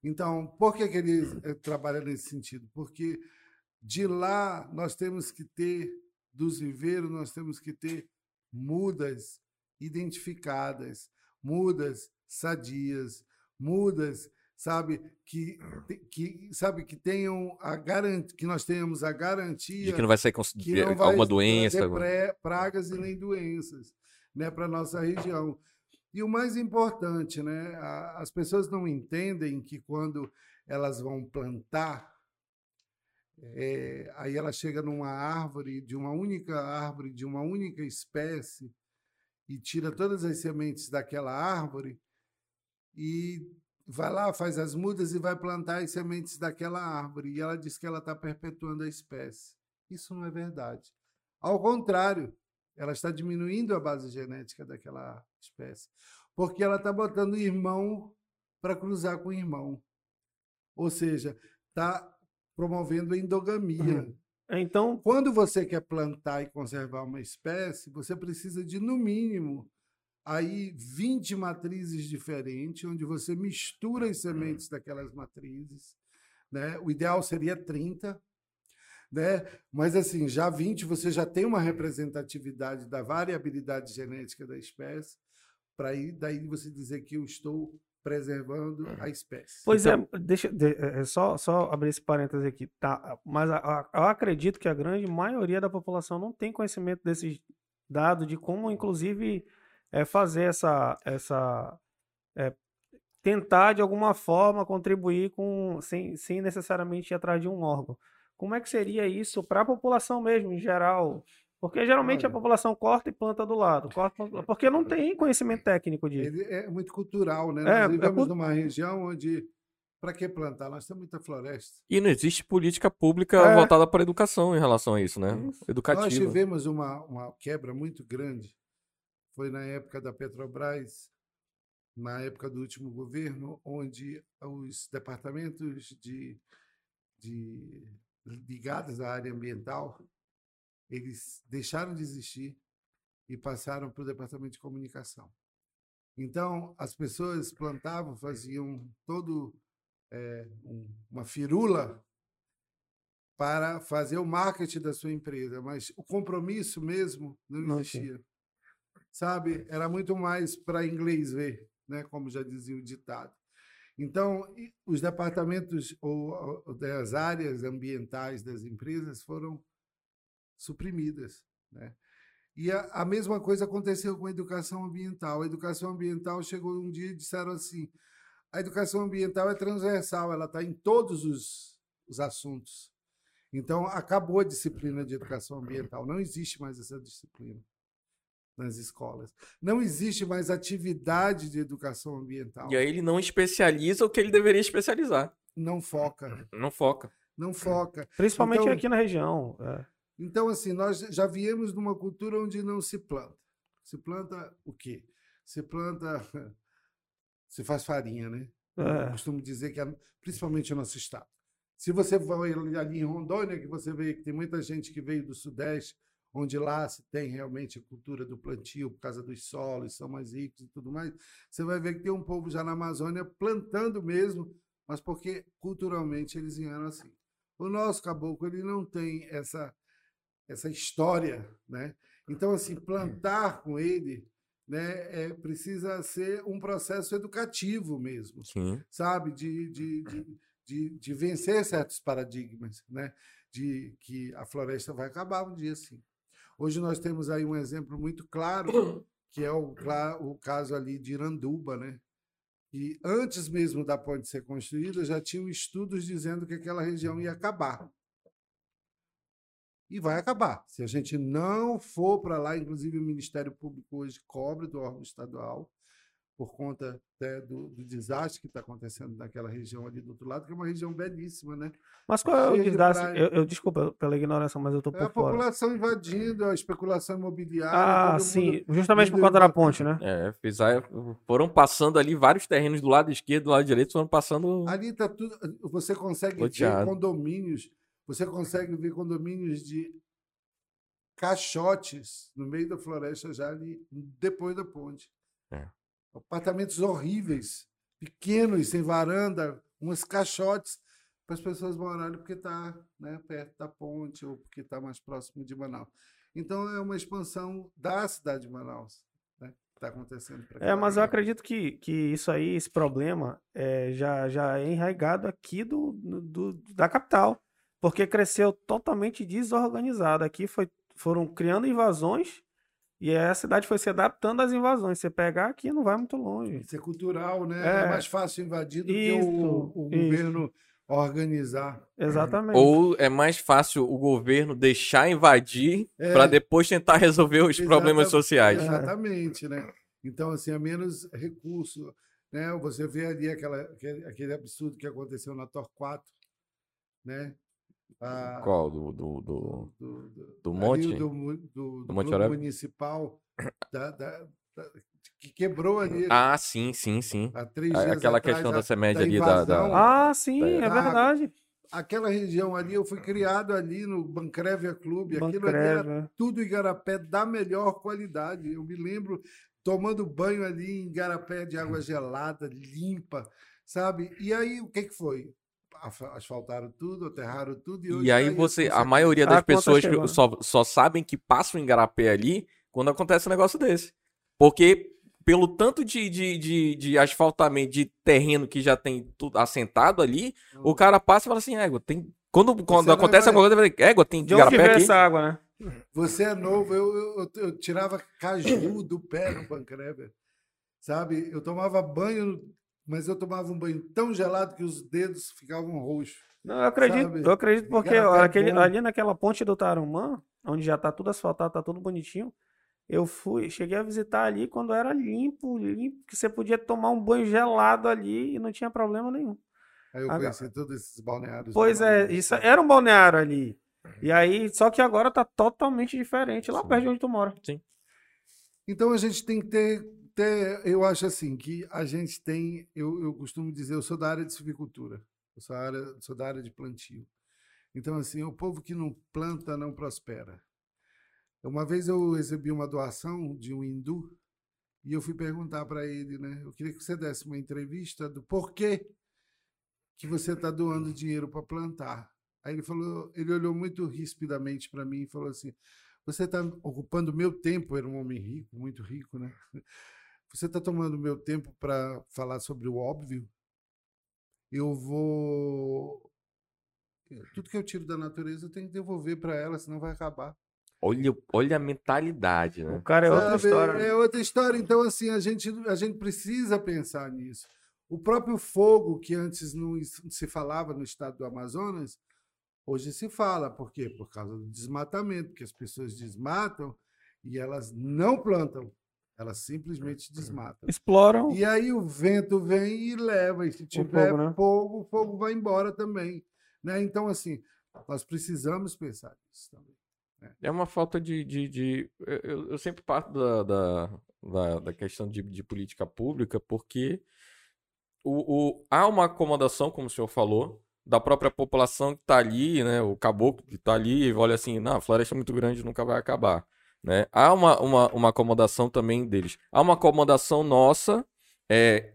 Speaker 3: Então, por que, que ele é, trabalha nesse sentido? Porque de lá nós temos que ter, dos viveiros, nós temos que ter mudas identificadas, mudas sadias, mudas, sabe, que, que sabe que tenham a garantia, que nós tenhamos a garantia
Speaker 1: de que não vai ser que não vai alguma doença,
Speaker 3: pré, pragas e nem doenças, né, para nossa região. E o mais importante, né, as pessoas não entendem que quando elas vão plantar é, aí ela chega numa árvore, de uma única árvore, de uma única espécie, e tira todas as sementes daquela árvore e vai lá, faz as mudas e vai plantar as sementes daquela árvore. E ela diz que ela está perpetuando a espécie. Isso não é verdade. Ao contrário, ela está diminuindo a base genética daquela espécie, porque ela está botando irmão para cruzar com irmão. Ou seja, está promovendo a endogamia. Uhum.
Speaker 2: Então,
Speaker 3: quando você quer plantar e conservar uma espécie, você precisa de no mínimo aí 20 matrizes diferentes, onde você mistura as sementes daquelas matrizes, né? O ideal seria 30, né? Mas assim, já 20 você já tem uma representatividade da variabilidade genética da espécie, para aí daí você dizer que eu estou preservando a espécie.
Speaker 2: Pois então, é, deixa de, é, é só, só abrir esse parênteses aqui, tá? Mas a, a, eu acredito que a grande maioria da população não tem conhecimento desses dados, de como, inclusive, é, fazer essa. essa é, tentar, de alguma forma, contribuir com sem, sem necessariamente ir atrás de um órgão. Como é que seria isso para a população mesmo, em geral? Porque geralmente Olha, a população corta e planta do lado. Corta, porque não tem conhecimento técnico disso.
Speaker 3: é muito cultural, né? É, Nós vivemos é, numa região onde. Para que plantar? Nós temos muita floresta.
Speaker 1: E não existe política pública é. voltada para a educação em relação a isso, né? Educativa.
Speaker 3: Nós tivemos uma, uma quebra muito grande. Foi na época da Petrobras, na época do último governo, onde os departamentos de, de ligados à área ambiental eles deixaram de existir e passaram para o departamento de comunicação. Então, as pessoas plantavam, faziam todo é, um, uma firula para fazer o marketing da sua empresa, mas o compromisso mesmo não existia. Sabe? Era muito mais para inglês ver, né? como já dizia o ditado. Então, os departamentos ou, das áreas ambientais das empresas foram suprimidas. Né? E a, a, mesma coisa aconteceu com a educação ambiental. A educação ambiental chegou um dia e disseram assim: a educação ambiental é transversal, ela está em todos os, os assuntos. Então, acabou a disciplina de educação ambiental, não existe mais essa disciplina nas escolas. Não existe mais atividade de educação ambiental.
Speaker 1: E aí ele não especializa o que ele deveria especializar.
Speaker 3: Não foca.
Speaker 1: Não foca.
Speaker 3: Não foca.
Speaker 2: Principalmente então, aqui na região. É.
Speaker 3: Então, assim, nós já viemos de uma cultura onde não se planta. Se planta o quê? Se planta. (laughs) Se faz farinha, né? É. Eu costumo dizer que, é, principalmente no nosso estado. Se você vai ali em Rondônia, que você vê que tem muita gente que veio do Sudeste, onde lá se tem realmente a cultura do plantio por causa dos solos, são mais ricos e tudo mais, você vai ver que tem um povo já na Amazônia plantando mesmo, mas porque culturalmente eles vieram assim. O nosso caboclo ele não tem essa essa história, né? Então, assim, plantar com ele né, é, precisa ser um processo educativo mesmo, Sim. sabe? De, de, de, de, de vencer certos paradigmas, né? De que a floresta vai acabar um dia, sim. Hoje nós temos aí um exemplo muito claro, (coughs) que é o, o caso ali de Iranduba, né? E antes mesmo da ponte ser construída, já tinham estudos dizendo que aquela região ia acabar e vai acabar. Se a gente não for para lá, inclusive o Ministério Público hoje cobre do órgão estadual, por conta né, do, do, desastre que está acontecendo naquela região ali do outro lado, que é uma região belíssima, né?
Speaker 2: Mas qual é o desastre? Eu, eu, desculpa pela ignorância, mas eu estou por é
Speaker 3: a fora. população invadindo, a especulação imobiliária.
Speaker 2: Ah, sim, justamente por conta da ponte, né?
Speaker 1: É, foram passando ali vários terrenos do lado esquerdo, do lado direito, foram passando.
Speaker 3: Ali está tudo. Você consegue ver condomínios você consegue ver condomínios de caixotes no meio da floresta já ali depois da ponte. É. Apartamentos horríveis, pequenos, sem varanda, uns caixotes para as pessoas morarem porque está né, perto da ponte ou porque está mais próximo de Manaus. Então é uma expansão da cidade de Manaus. Né, está acontecendo.
Speaker 2: É, mas eu acredito que, que isso aí, esse problema, é, já, já é enraigado aqui do, do, da capital, porque cresceu totalmente desorganizado. Aqui foi, foram criando invasões e a cidade foi se adaptando às invasões. Você pegar aqui não vai muito longe.
Speaker 3: Isso é cultural, né? É, é mais fácil invadir do isso, que o, o governo organizar.
Speaker 2: Exatamente.
Speaker 1: Ou é mais fácil o governo deixar invadir é. para depois tentar resolver os problemas sociais.
Speaker 3: Exatamente, né? Então, assim, é menos recurso. Né? Você vê ali aquela, aquele, aquele absurdo que aconteceu na Torquato, né?
Speaker 1: A, Qual? Do, do, do, do, do Monte?
Speaker 3: Do, do, do, Monte Municipal da, da, da, que quebrou ali.
Speaker 1: Ah, sim, sim, sim. Aquela questão da semente ali da,
Speaker 2: da, Ah, sim, da, é verdade.
Speaker 3: Aquela região ali, eu fui criado ali no Bancrévia Clube. Aquilo ali era tudo igarapé da melhor qualidade. Eu me lembro tomando banho ali em igarapé de água gelada, limpa, sabe? E aí, o que, que foi? Asfaltaram tudo, aterraram tudo.
Speaker 1: E, e aí você, a maioria das pessoas só, só sabem que passam em Garapé ali quando acontece um negócio desse. Porque pelo tanto de, de, de, de, asfaltamento de terreno que já tem tudo assentado ali, hum. o cara passa e fala assim, égua, tem... Quando, quando acontece alguma coisa, égua, tem
Speaker 2: de onde vem essa água, né?
Speaker 3: Você é novo, eu, eu, eu tirava caju do pé no pancreber, sabe? Eu tomava banho, mas eu tomava um banho tão gelado que os dedos ficavam roxos.
Speaker 2: Não, eu acredito, sabe? eu acredito porque aquele, ali naquela ponte do Tarumã, onde já tá tudo asfaltado, tá tudo bonitinho, eu fui, cheguei a visitar ali quando era limpo, limpo, que você podia tomar um banho gelado ali e não tinha problema nenhum.
Speaker 3: Aí eu conheci agora, todos esses balneários.
Speaker 2: Pois é, isso era um balneário ali. E aí, só que agora tá totalmente diferente lá Sim. perto de onde tu mora.
Speaker 1: Sim.
Speaker 3: Então a gente tem que ter, ter eu acho assim, que a gente tem, eu, eu costumo dizer, eu sou da área de silvicultura, eu sou, área, sou da área de plantio. Então, assim, o povo que não planta não prospera. Uma vez eu recebi uma doação de um hindu e eu fui perguntar para ele, né? Eu queria que você desse uma entrevista do porquê que você está doando dinheiro para plantar. Aí ele falou, ele olhou muito rispidamente para mim e falou assim: "Você está ocupando meu tempo". Era um homem rico, muito rico, né? Você está tomando meu tempo para falar sobre o óbvio? Eu vou tudo que eu tiro da natureza eu tenho que devolver para ela, senão vai acabar.
Speaker 1: Olha, olha a mentalidade, né?
Speaker 2: O cara é Sabe, outra história. Né?
Speaker 3: É outra história. Então, assim, a gente, a gente precisa pensar nisso. O próprio fogo, que antes não se falava no estado do Amazonas, hoje se fala. Por quê? Por causa do desmatamento, que as pessoas desmatam e elas não plantam. Elas simplesmente desmatam.
Speaker 2: Exploram.
Speaker 3: E aí o vento vem e leva. E se tiver fogo, né? fogo, o fogo vai embora também. Né? Então, assim, nós precisamos pensar nisso também.
Speaker 1: É uma falta de. de, de eu, eu, sempre parto da, da, da, da questão de, de, política pública, porque o, o, há uma acomodação, como o senhor falou, da própria população que está ali, né? O caboclo que está ali, olha assim, não, a floresta é muito grande, nunca vai acabar. Né? Há uma, uma, uma acomodação também deles. Há uma acomodação nossa, é,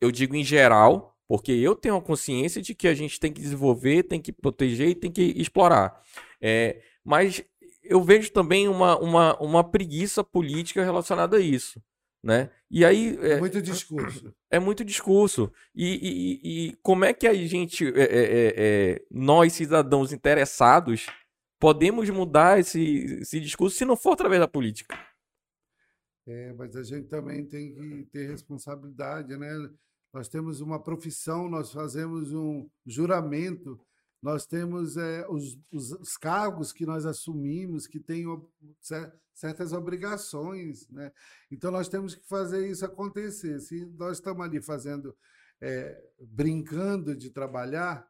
Speaker 1: eu digo em geral, porque eu tenho a consciência de que a gente tem que desenvolver, tem que proteger e tem que explorar. É, mas eu vejo também uma, uma, uma preguiça política relacionada a isso. Né? E aí
Speaker 3: é, muito discurso.
Speaker 1: É muito discurso. E, e, e como é que a gente, é, é, é, é, nós cidadãos interessados, podemos mudar esse, esse discurso se não for através da política?
Speaker 3: É, mas a gente também tem que ter responsabilidade, né? Nós temos uma profissão, nós fazemos um juramento nós temos é, os, os, os, cargos que nós assumimos, que têm certas obrigações. Né? Então, nós temos que fazer isso acontecer. Se nós estamos ali fazendo, é, brincando de trabalhar,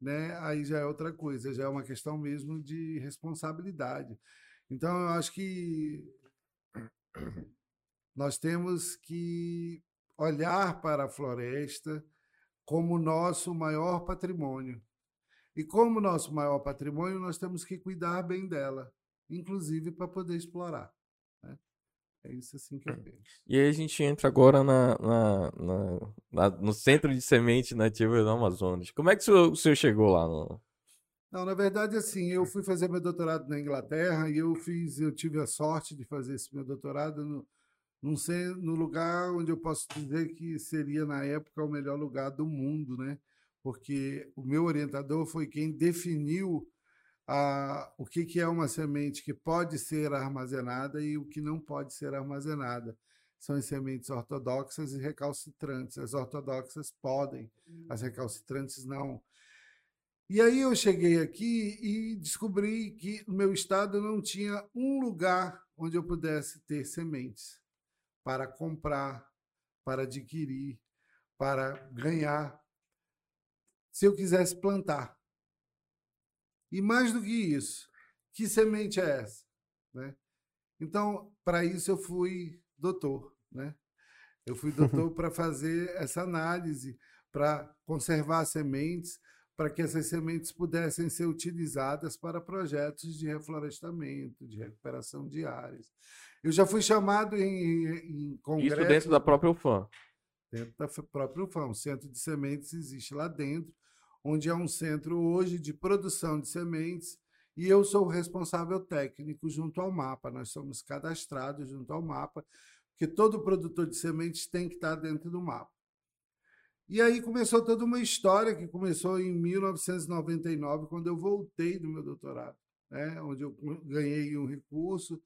Speaker 3: né, aí já é outra coisa, já é uma questão mesmo de responsabilidade. Então, eu acho que nós temos que olhar para a floresta como nosso maior patrimônio E como nosso maior patrimônio, nós temos que cuidar bem dela, inclusive para poder explorar. É isso assim que eu penso.
Speaker 1: E aí a gente entra agora na, na, na, na no Centro de Semente Nativa do Amazonas. Como é que o senhor, o senhor chegou lá? No...
Speaker 3: Não, na verdade, assim, eu fui fazer meu doutorado na Inglaterra e eu fiz, eu tive a sorte de fazer esse meu doutorado no, num, no lugar onde eu posso dizer que seria, na época, o melhor lugar do mundo, né? porque o meu orientador foi quem definiu a, o que, que é uma semente que pode ser armazenada e o que não pode ser armazenada. São as sementes ortodoxas e recalcitrantes. As ortodoxas podem, as hum. recalcitrantes não. E aí eu cheguei aqui e descobri que no meu estado não tinha um lugar onde eu pudesse ter sementes para comprar, para adquirir, para ganhar se eu quisesse plantar. E mais do que isso, que semente é essa? Né? Então, para isso eu fui doutor. Né? Eu fui doutor (laughs) para fazer essa análise, para conservar sementes, para que essas sementes pudessem ser utilizadas para projetos de reflorestamento, de recuperação de áreas. Eu já fui chamado em, em congresso...
Speaker 1: Isso dentro da própria UFAM?
Speaker 3: Dentro da própria UFAM. O centro de sementes existe lá dentro onde é um centro hoje de produção de sementes, e eu sou o responsável técnico junto ao mapa. Nós somos cadastrados junto ao mapa, porque todo produtor de sementes tem que estar dentro do mapa. E aí começou toda uma história que começou em 1999, quando eu voltei do meu doutorado, né, onde eu ganhei um recurso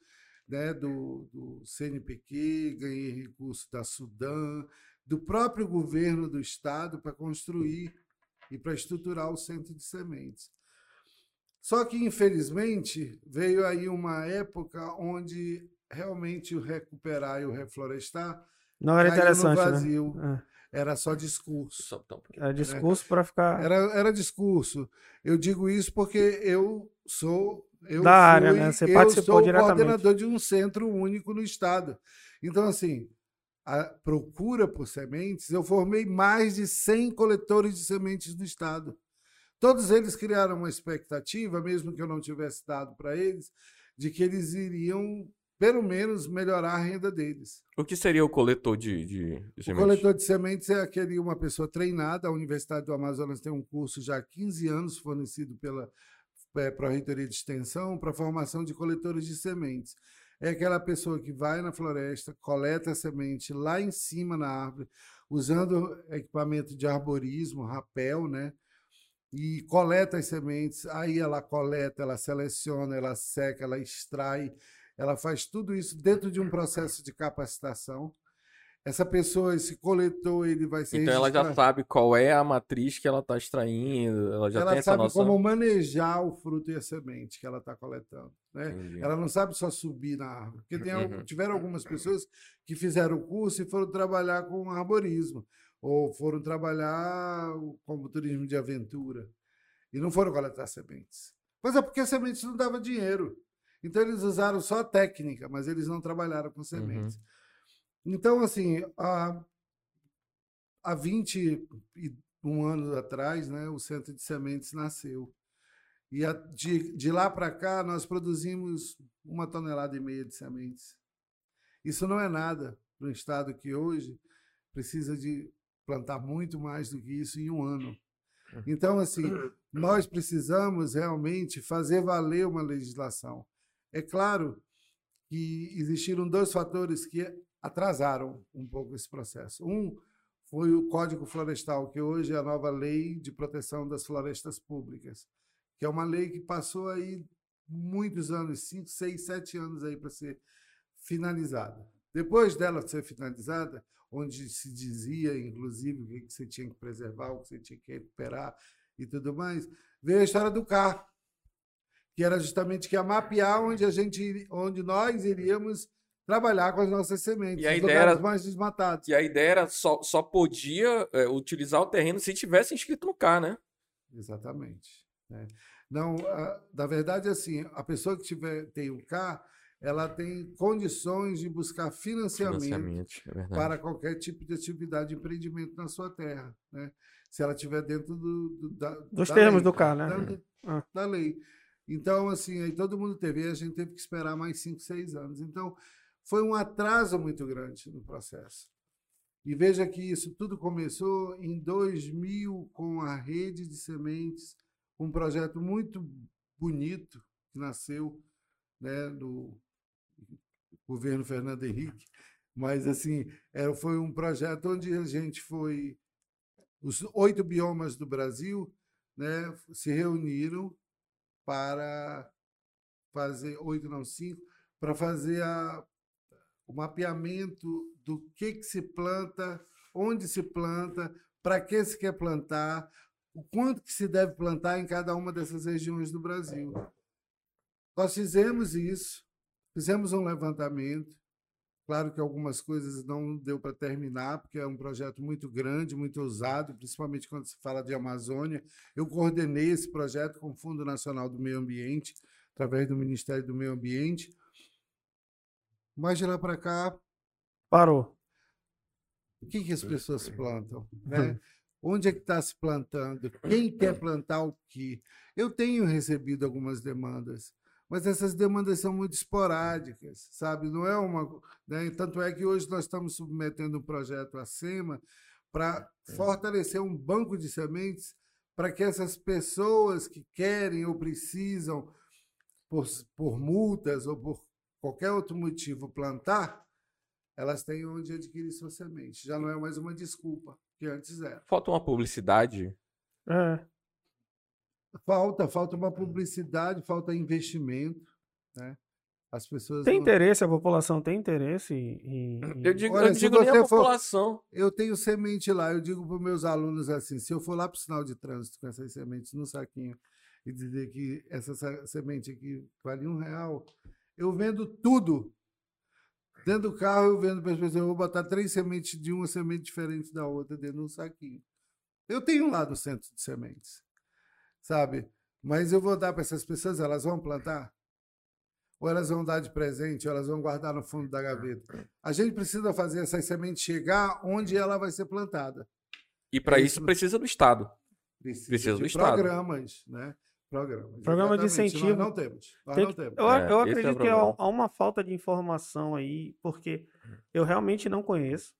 Speaker 3: né, do, do CNPq, ganhei recurso da Sudã, do próprio governo do estado para construir e para estruturar o centro de sementes. Só que, infelizmente, veio aí uma época onde realmente o recuperar e o reflorestar
Speaker 2: não era interessante,
Speaker 3: no né? vazio. Né? Era só discurso.
Speaker 2: Era discurso para ficar.
Speaker 3: Era, era discurso. Eu digo isso porque eu sou. Eu
Speaker 2: da fui, área, né? Você participou
Speaker 3: eu sou coordenador de um centro único no estado. Então, assim, a procura por sementes, eu formei mais de 100 coletores de sementes do Estado. Todos eles criaram uma expectativa, mesmo que eu não tivesse dado para eles, de que eles iriam, pelo menos, melhorar a renda deles.
Speaker 1: O que seria o coletor de, de,
Speaker 3: de sementes? O coletor de sementes é aquele uma pessoa treinada. A Universidade do Amazonas tem um curso já há 15 anos fornecido pela é, Pró-Reitoria de Extensão para a formação de coletores de sementes é aquela pessoa que vai na floresta, coleta a semente lá em cima na árvore, usando equipamento de arborismo, rapel, né? E coleta as sementes, aí ela coleta, ela seleciona, ela seca, ela extrai, ela faz tudo isso dentro de um processo de capacitação essa pessoa, esse coletor, ele vai ser.
Speaker 1: Então ela já sabe qual é a matriz que ela está extraindo, ela já
Speaker 3: ela
Speaker 1: tem essa
Speaker 3: noção. Ela sabe como manejar o fruto e a semente que ela está coletando. Né? Ela não sabe só subir na árvore. Porque tem, uhum. tiveram algumas pessoas que fizeram o curso e foram trabalhar com arborismo, ou foram trabalhar como turismo de aventura, e não foram coletar sementes. Mas é porque a semente não dava dinheiro. Então eles usaram só a técnica, mas eles não trabalharam com sementes. Uhum. Então, assim, há, há 21 anos atrás, né, o Centro de Sementes nasceu. E a, de, de lá para cá, nós produzimos uma tonelada e meia de sementes. Isso não é nada para um estado que hoje precisa de plantar muito mais do que isso em um ano. Então, assim, nós precisamos realmente fazer valer uma legislação. É claro que existiram dois fatores que atrasaram um pouco esse processo. Um foi o Código Florestal, que hoje é a nova lei de proteção das florestas públicas, que é uma lei que passou aí muitos anos, cinco, seis, sete anos aí para ser finalizada. Depois dela ser finalizada, onde se dizia, inclusive, o que você tinha que preservar, o que você tinha que recuperar e tudo mais, veio a história do CAR, que era justamente que ia mapear onde a gente, onde nós iríamos trabalhar com as nossas sementes,
Speaker 1: e a ideia era, mais desmatados. E a ideia era só, só podia é, utilizar o terreno se tivesse inscrito no CAR, né?
Speaker 3: Exatamente. É. Não, a, na verdade, assim, a pessoa que tiver, tem o CAR, ela tem condições de buscar financiamento, financiamento é para qualquer tipo de atividade de empreendimento na sua terra. Né? se ela estiver dentro do, do da,
Speaker 2: dos da termos lei, do CAR, né?
Speaker 3: Da, ah. da, lei. Então, assim, aí todo mundo teve, e a gente teve que esperar mais 5, 6 anos. Então, foi um atraso muito grande no processo. E veja que isso tudo começou em 2000 com a rede de sementes, um projeto muito bonito que nasceu né, no governo Fernando Henrique, mas assim era, foi um projeto onde a gente foi os oito biomas do Brasil né, se reuniram para fazer oito não cinco para fazer a, o mapeamento do que, que se planta, onde se planta, para que se quer plantar, o quanto que se deve plantar em cada uma dessas regiões do Brasil. Nós fizemos isso, fizemos um levantamento. Claro que algumas coisas não deu para terminar, porque é um projeto muito grande, muito ousado, principalmente quando se fala de Amazônia. Eu coordenei esse projeto com o Fundo Nacional do Meio Ambiente, através do Ministério do Meio Ambiente. Mas de lá para cá.
Speaker 2: Parou.
Speaker 3: O que, que as pessoas plantam? Né? Onde é que está se plantando? Quem quer plantar o que? Eu tenho recebido algumas demandas, mas essas demandas são muito esporádicas, sabe? Não é uma. Né? Tanto é que hoje nós estamos submetendo um projeto a SEMA para é. fortalecer um banco de sementes para que essas pessoas que querem ou precisam, por, por multas ou por qualquer outro motivo, plantar, elas têm onde adquirir sua semente. Já não é mais uma desculpa, que antes era.
Speaker 1: Falta uma publicidade.
Speaker 2: É.
Speaker 3: Falta, falta uma publicidade, falta investimento, né? As pessoas
Speaker 2: tem não... interesse, a população tem interesse em.
Speaker 1: Eu digo, Olha, eu digo nem a população.
Speaker 3: For, eu tenho semente lá, eu digo para os meus alunos assim: se eu for lá para o sinal de trânsito com essas sementes no saquinho e dizer que essa semente aqui vale um real, eu vendo tudo. Dentro do carro, eu vendo para as pessoas, eu vou botar três sementes de uma semente diferente da outra dentro de um saquinho. Eu tenho lá no centro de sementes, sabe? Mas eu vou dar para essas pessoas, elas vão plantar? Ou elas vão dar de presente, ou elas vão guardar no fundo da gaveta? A gente precisa fazer essa semente chegar onde ela vai ser plantada.
Speaker 1: E para é isso, precisa do Estado.
Speaker 3: Precisa, precisa do Estado. programas, né?
Speaker 2: Programa. Programa de incentivo. Nós
Speaker 3: não temos. Nós
Speaker 2: Tem
Speaker 3: não temos.
Speaker 2: Eu, é, eu é acredito é que há uma falta de informação aí, porque eu realmente não conheço,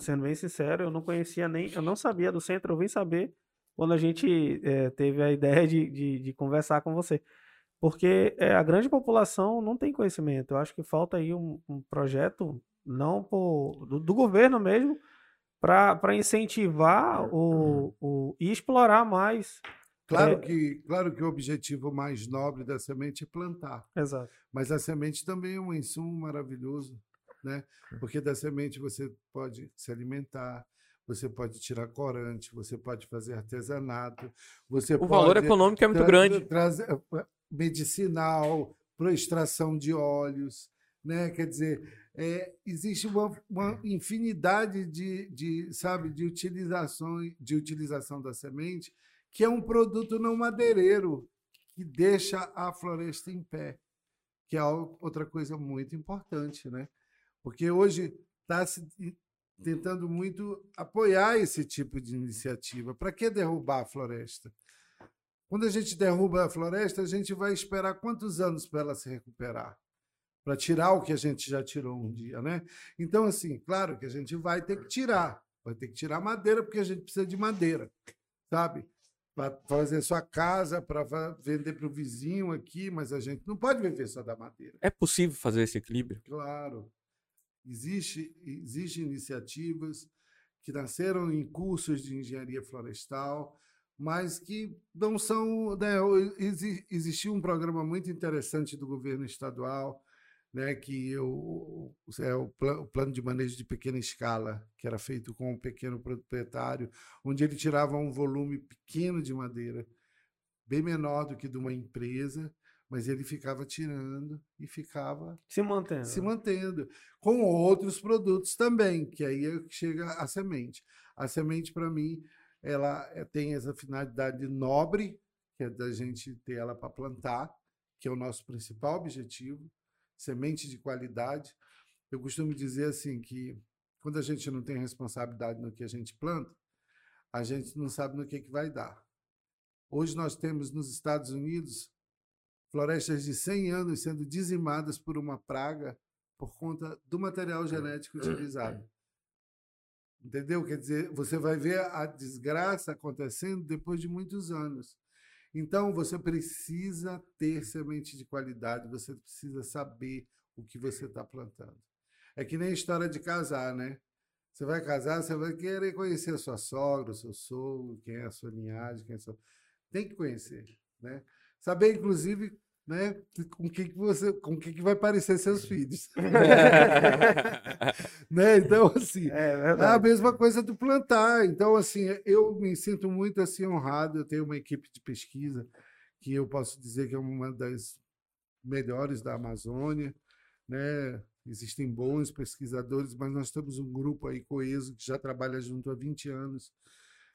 Speaker 2: sendo bem sincero, eu não conhecia nem, eu não sabia do centro, eu vim saber quando a gente é, teve a ideia de, de, de, conversar com você. Porque é, a grande população não tem conhecimento. Eu acho que falta aí um, um projeto, não por, do, do governo mesmo, para incentivar o, o, e explorar mais
Speaker 3: Claro, é... que, claro que o objetivo mais nobre da semente é plantar.
Speaker 2: Exato.
Speaker 3: Mas a semente também é um insumo maravilhoso, né? Porque da semente você pode se alimentar, você pode tirar corante, você pode fazer artesanato, você
Speaker 1: o valor econômico é muito grande.
Speaker 3: Trazer eh, medicinal, para extração de óleos, né? Quer dizer, é, existe uma, uma infinidade de, de, sabe, de utilização, de utilização da semente que é um produto não madeireiro que deixa a floresta em pé, que é outra coisa muito importante, né? Porque hoje está se tentando muito apoiar esse tipo de iniciativa. Para que derrubar a floresta? Quando a gente derruba a floresta, a gente vai esperar quantos anos para ela se recuperar? Para tirar o que a gente já tirou um dia, né? Então, assim, claro que a gente vai ter que tirar. Vai ter que tirar madeira, porque a gente precisa de madeira, sabe? Para fazer sua casa, para vender para o vizinho aqui, mas a gente não pode viver só da madeira.
Speaker 1: É possível fazer esse equilíbrio?
Speaker 3: Claro. Existe, existem iniciativas que nasceram em cursos de engenharia florestal, mas que não são. Né, existiu um programa muito interessante do governo estadual né, que eu, é o, o, plano de manejo de pequena escala, que era feito com um pequeno proprietário, onde ele tirava um volume pequeno de madeira, bem menor do que de uma empresa, mas ele ficava tirando e ficava
Speaker 2: se mantendo,
Speaker 3: se mantendo com outros produtos também, que aí é chega a semente. A semente para mim, ela é, tem essa finalidade nobre, que é da gente ter ela para plantar, que é o nosso principal objetivo semente de qualidade. Eu costumo dizer assim que quando a gente não tem responsabilidade no que a gente planta, a gente não sabe no que, que vai dar. Hoje nós temos nos Estados Unidos florestas de 100 anos sendo dizimadas por uma praga por conta do material genético utilizado. Entendeu? Quer dizer, você vai ver a desgraça acontecendo depois de muitos anos. Então, você precisa ter semente de qualidade, você precisa saber o que você está plantando. É que nem a história de casar, né? Você vai casar, você vai querer conhecer a sua sogra, o seu sogro, quem é a sua linhagem, quem é a sua... Tem que conhecer, né? Saber, inclusive, né? Com que, que você, com que, que vai parecer seus filhos. (laughs) né? Então, assim, é, é, a mesma coisa do plantar. Então, assim, eu me sinto muito assim honrado. Eu tenho uma equipe de pesquisa que eu posso dizer que é uma das melhores da Amazônia, né? Existem bons pesquisadores, mas nós temos um grupo aí coeso que já trabalha junto há 20 anos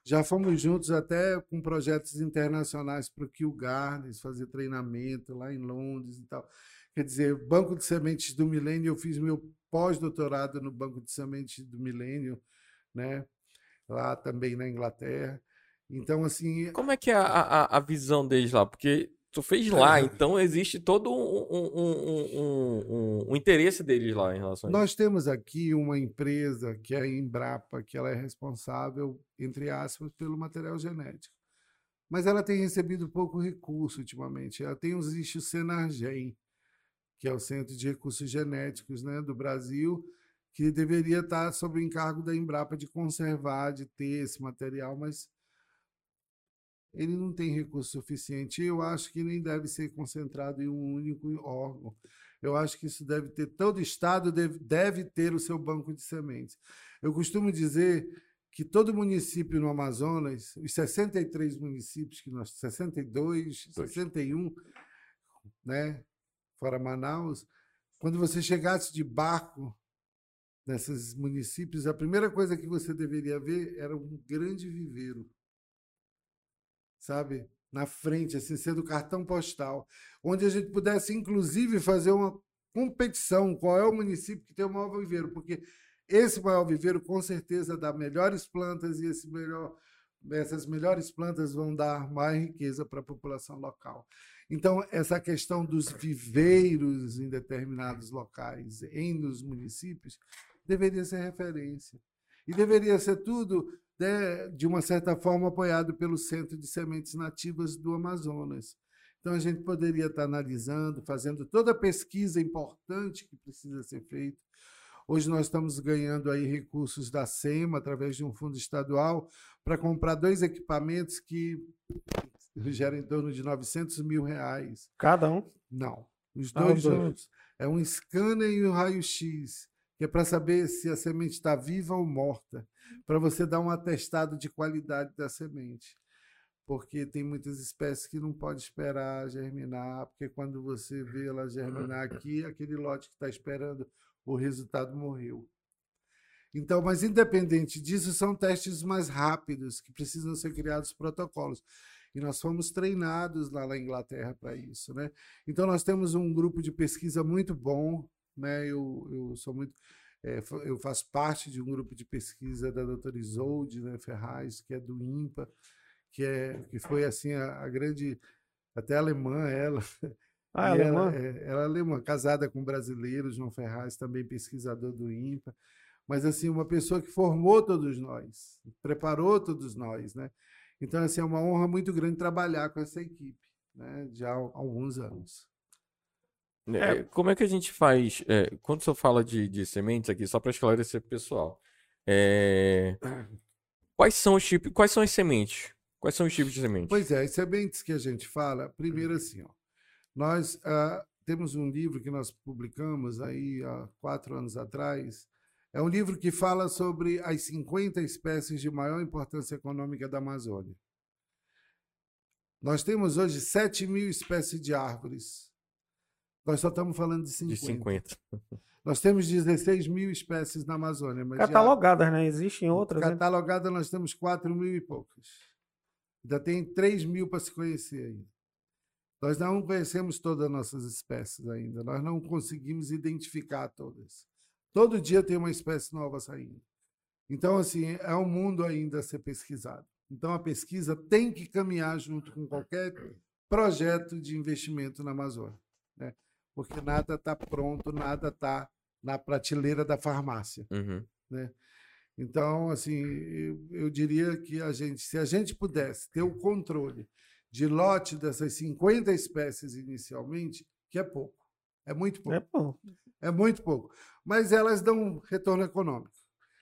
Speaker 3: já fomos juntos até com projetos internacionais para o Kew Gardens, fazer treinamento lá em Londres e tal. Quer dizer, Banco de Sementes do Milênio, eu fiz meu pós-doutorado no Banco de Sementes do Milênio, né? lá também na Inglaterra. Então, assim.
Speaker 1: Como é que é a, a, a visão deles lá? Porque tu fez lá, então existe todo um, um, um, um, interesse deles lá em relação a
Speaker 3: isso. Nós temos aqui uma empresa que é a Embrapa, que ela é responsável, entre aspas, pelo material genético. Mas ela tem recebido pouco recurso ultimamente. Ela tem os eixos Senargem, que é o Centro de Recursos Genéticos né, do Brasil, que deveria estar sob o encargo da Embrapa de conservar, de ter esse material, mas ele não tem recurso suficiente. Eu acho que nem deve ser concentrado em um único órgão. Eu acho que isso deve ter, todo Estado deve, deve ter o seu banco de sementes. Eu costumo dizer que todo município no Amazonas, os 63 municípios que nós, 62, Dois. 61, né, fora Manaus, quando você chegasse de barco nesses municípios, a primeira coisa que você deveria ver era um grande viveiro sabe? Na frente, assim, sendo cartão postal, onde a gente pudesse, inclusive, fazer uma competição. Qual é o município que tem o maior viveiro? Porque esse maior viveiro, com certeza, dá melhores plantas e esse melhor, essas melhores plantas vão dar mais riqueza para a população local. Então, essa questão dos viveiros em determinados locais, em nos municípios, deveria ser referência. E deveria ser tudo né, de uma certa forma apoiado pelo Centro de Sementes Nativas do Amazonas. Então, a gente poderia estar analisando, fazendo toda a pesquisa importante que precisa ser feita. Hoje nós estamos ganhando aí recursos da SEMA, através de um fundo estadual, para comprar dois equipamentos que geram em torno de 900 mil reais.
Speaker 2: Cada um?
Speaker 3: Não, os dois ah, juntos. É um scanner e um raio-x, que é para saber se a semente está viva ou morta para você dar um atestado de qualidade da semente. Porque tem muitas espécies que não pode esperar germinar, porque quando você vê ela germinar aqui, aquele lote que está esperando o resultado morreu. Então, mas independente disso, são testes mais rápidos que precisam ser criados protocolos. E nós fomos treinados lá na Inglaterra para isso, né? Então nós temos um grupo de pesquisa muito bom, né? Eu, eu sou muito é, eu faço parte de um grupo de pesquisa da doutora Isolde né, Ferraz, que é do INPA, que, é, que foi assim a, a grande, até alemã ela.
Speaker 2: Ah, é alemã?
Speaker 3: Ela, é, ela é alemã, casada com um brasileiro, João Ferraz, também pesquisador do INPA. Mas, assim, uma pessoa que formou todos nós, preparou todos nós, né? Então, assim, é uma honra muito grande trabalhar com essa equipe, né? Já há alguns anos.
Speaker 1: É, é, como é que a gente faz? É, quando você fala de, de sementes aqui, só para esclarecer o pessoal, é, quais são os tipos? Quais são as sementes? Quais são os tipos de sementes?
Speaker 3: Pois é, as sementes que a gente fala, primeiro assim, ó, nós uh, temos um livro que nós publicamos aí há quatro anos atrás. É um livro que fala sobre as 50 espécies de maior importância econômica da Amazônia. Nós temos hoje 7 mil espécies de árvores nós só estamos falando de 50.
Speaker 1: De 50.
Speaker 3: Nós temos 16 mil espécies na Amazônia.
Speaker 2: Catalogadas, já... né? Existem outras.
Speaker 3: Né? Catalogadas, né? nós temos 4 mil e poucas. Ainda tem 3 mil para se conhecer ainda. Nós não conhecemos todas as nossas espécies ainda. Nós não conseguimos identificar todas. Todo dia tem uma espécie nova saindo. Então, assim, é um mundo ainda a ser pesquisado. Então, a pesquisa tem que caminhar junto com qualquer projeto de investimento na Amazônia, né? Porque nada está pronto, nada está na prateleira da farmácia. Uhum. Né? Então, assim, eu, eu, diria que a gente, se a gente pudesse ter o controle de lote dessas 50 espécies inicialmente, que é pouco, é muito pouco. É pouco. É muito pouco. Mas elas dão retorno econômico.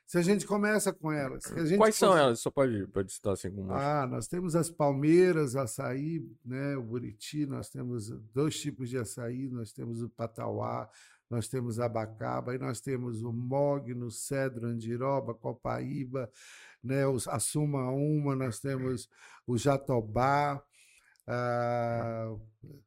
Speaker 3: Se a gente começa com elas.
Speaker 1: Quais são elas? Só pode, pode citar assim como.
Speaker 3: Ah, nós temos as palmeiras, açaí, né, o buriti, nós temos dois tipos de açaí, nós temos o patauá, nós temos abacaba, e nós temos o mogno, cedro, andiroba, copaíba, né, a suma uma, nós temos o jatobá, ah,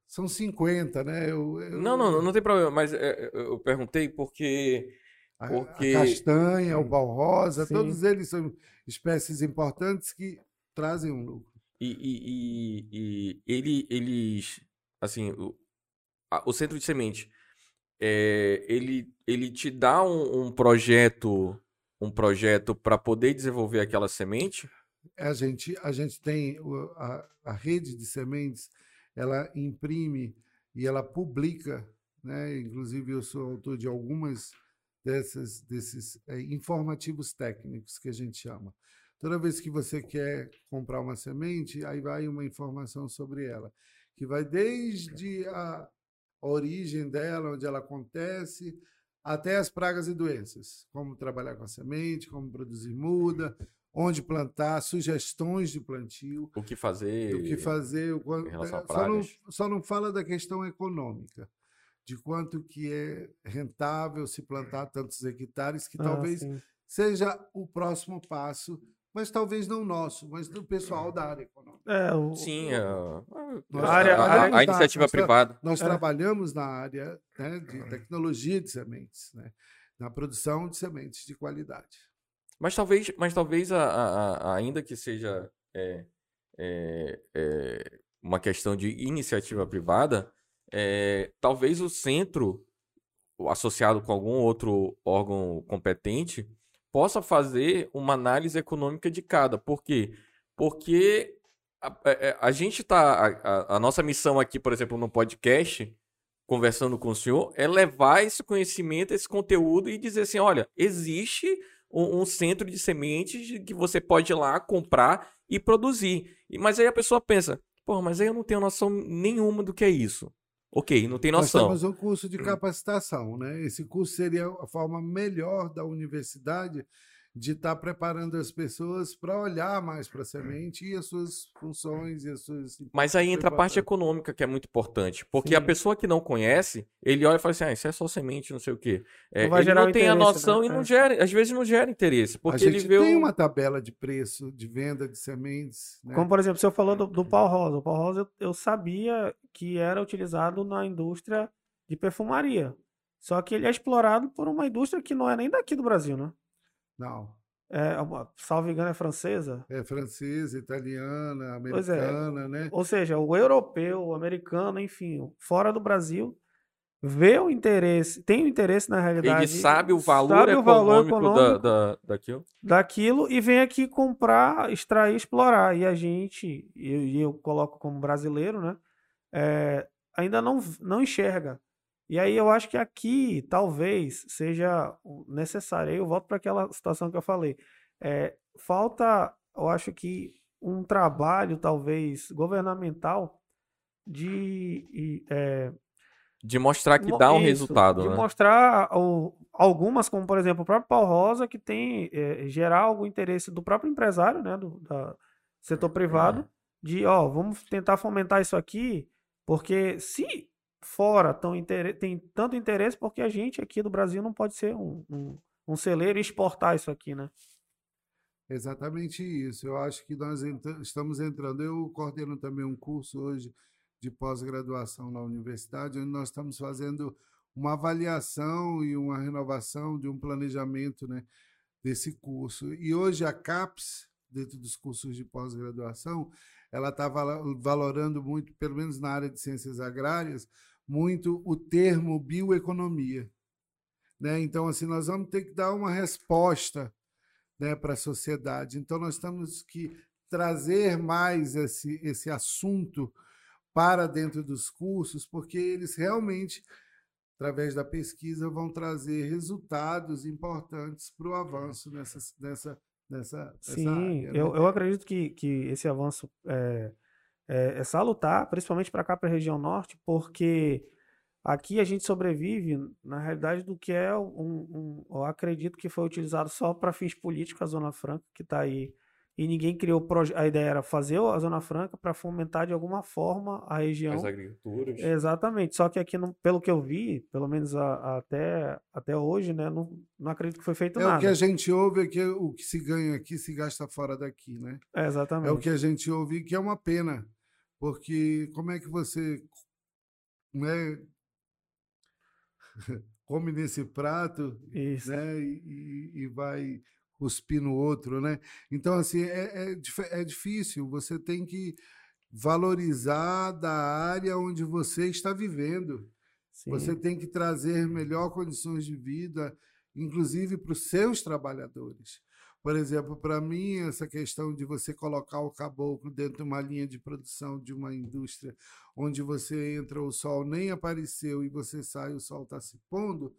Speaker 3: são 50, né? Eu,
Speaker 1: eu... Não, não, não tem problema, mas é, eu perguntei porque porque...
Speaker 3: A castanha, o balrosa, Sim. todos eles são espécies importantes que trazem um lucro.
Speaker 1: E, e, e, e ele, eles, assim, o, a, o centro de semente, é, ele, ele te dá um, um projeto um projeto para poder desenvolver aquela semente?
Speaker 3: A gente, a gente tem a, a rede de sementes, ela imprime e ela publica, né? Inclusive eu sou autor de algumas dessas, desses é, informativos técnicos que a gente chama. Toda vez que você quer comprar uma semente, aí vai uma informação sobre ela, que vai desde a origem dela, onde ela acontece, até as pragas e doenças, como trabalhar com a semente, como produzir muda, onde plantar, sugestões de plantio,
Speaker 1: o que fazer,
Speaker 3: o que fazer, o, em relação a pragas. Só não, só não fala da questão econômica de quanto que é rentável se plantar tantos hectares, que ah, talvez sim. seja o próximo passo, mas talvez não nosso, mas do pessoal da área econômica.
Speaker 1: É, o, sim, a, a, área, a, a iniciativa
Speaker 3: nós,
Speaker 1: privada.
Speaker 3: Nós é. trabalhamos na área né, de tecnologia de sementes, né, na produção de sementes de qualidade.
Speaker 1: Mas talvez, mas talvez ainda que seja é, é, é, uma questão de iniciativa privada, é, talvez o centro, associado com algum outro órgão competente, possa fazer uma análise econômica de cada. Por quê? Porque a, a, é, é, a gente está. A, a, nossa missão aqui, por exemplo, no podcast, conversando com o senhor, é levar esse conhecimento, esse conteúdo e dizer assim: olha, existe um, um centro de sementes que você pode ir lá comprar e produzir. Mas aí a pessoa pensa, pô, mas aí eu não tenho noção nenhuma do que é isso. Ok, não tem noção.
Speaker 3: Nós temos um curso de capacitação, né? Esse curso seria a forma melhor da universidade de estar tá preparando as pessoas para olhar mais para a semente e as suas funções e as suas.
Speaker 1: Mas aí entra a parte econômica que é muito importante, porque Sim. a pessoa que não conhece, ele olha e fala assim: ah, isso é só semente, não sei o quê. É, não ele não tem a noção né? e não é. gera, às vezes não gera interesse, porque
Speaker 3: a
Speaker 1: gente ele
Speaker 3: vê tem o... uma tabela de preço de venda de sementes. Né?
Speaker 2: Como por exemplo, você falou do, do pau rosa. O pau rosa eu, eu sabia que era utilizado na indústria de perfumaria. Só que ele é explorado por uma indústria que não é nem daqui do Brasil, né?
Speaker 3: Não.
Speaker 2: É, salvo engano, é francesa?
Speaker 3: É francesa, italiana, é. americana, é. né?
Speaker 2: Ou seja, o europeu, o americano, enfim, fora do Brasil, vê o interesse, tem o interesse na realidade.
Speaker 1: Ele sabe o valor, sabe econômico, o valor econômico da, da, daquilo.
Speaker 2: Daquilo e vem aqui comprar, extrair, explorar. E a gente, e eu, eu, coloco como brasileiro, né? É, ainda não, não enxerga e aí eu acho que aqui talvez seja necessário. Aí eu volto para aquela situação que eu falei. É, falta, eu acho que um trabalho talvez governamental de é,
Speaker 1: de mostrar que dá um isso, resultado,
Speaker 2: de
Speaker 1: né?
Speaker 2: mostrar o, algumas, como por exemplo o próprio Paulo Rosa, que tem é, gerar algum interesse do próprio empresário, né, do da setor privado, é. de ó, vamos tentar fomentar isso aqui, porque se fora tão tem tanto interesse porque a gente aqui do Brasil não pode ser um, um, um celeiro e exportar isso aqui, né?
Speaker 3: Exatamente isso. Eu acho que nós estamos entrando. Eu coordeno também um curso hoje de pós-graduação na universidade, onde nós estamos fazendo uma avaliação e uma renovação de um planejamento né, desse curso. E hoje a CAPES, dentro dos cursos de pós-graduação, ela está valorando muito, pelo menos na área de ciências agrárias, muito o termo bioeconomia. Né? Então, assim, nós vamos ter que dar uma resposta né, para a sociedade. Então, nós temos que trazer mais esse, esse assunto para dentro dos cursos, porque eles realmente, através da pesquisa, vão trazer resultados importantes para o avanço nessa, nessa, nessa,
Speaker 2: Sim, área, né? eu, eu acredito que, que esse avanço é, é, é salutar, principalmente para cá, para a região norte, porque aqui a gente sobrevive, na realidade, do que é um, um eu acredito que foi utilizado só para fins políticos a Zona Franca, que está aí e ninguém criou a ideia era fazer a Zona Franca para fomentar de alguma forma a região.
Speaker 1: As agriculturas.
Speaker 2: Exatamente. Só que aqui, não, pelo que eu vi, pelo menos a, a, até, até hoje, né, não, não acredito que foi feito
Speaker 3: é
Speaker 2: nada.
Speaker 3: É o que a gente ouve é que o que se ganha aqui se gasta fora daqui, né?
Speaker 2: É, exatamente.
Speaker 3: É o que a gente ouve que é uma pena, porque como é que você né, (laughs) come nesse prato
Speaker 2: Isso.
Speaker 3: né, e, e vai cuspir no outro, né? Então, assim, é, é, é difícil. Você tem que valorizar da área onde você está vivendo. Sim. Você tem que trazer melhor condições de vida, inclusive para os seus trabalhadores. Por exemplo, para mim, essa questão de você colocar o caboclo dentro de uma linha de produção de uma indústria onde você entra, o sol nem apareceu e você sai, o sol está se pondo,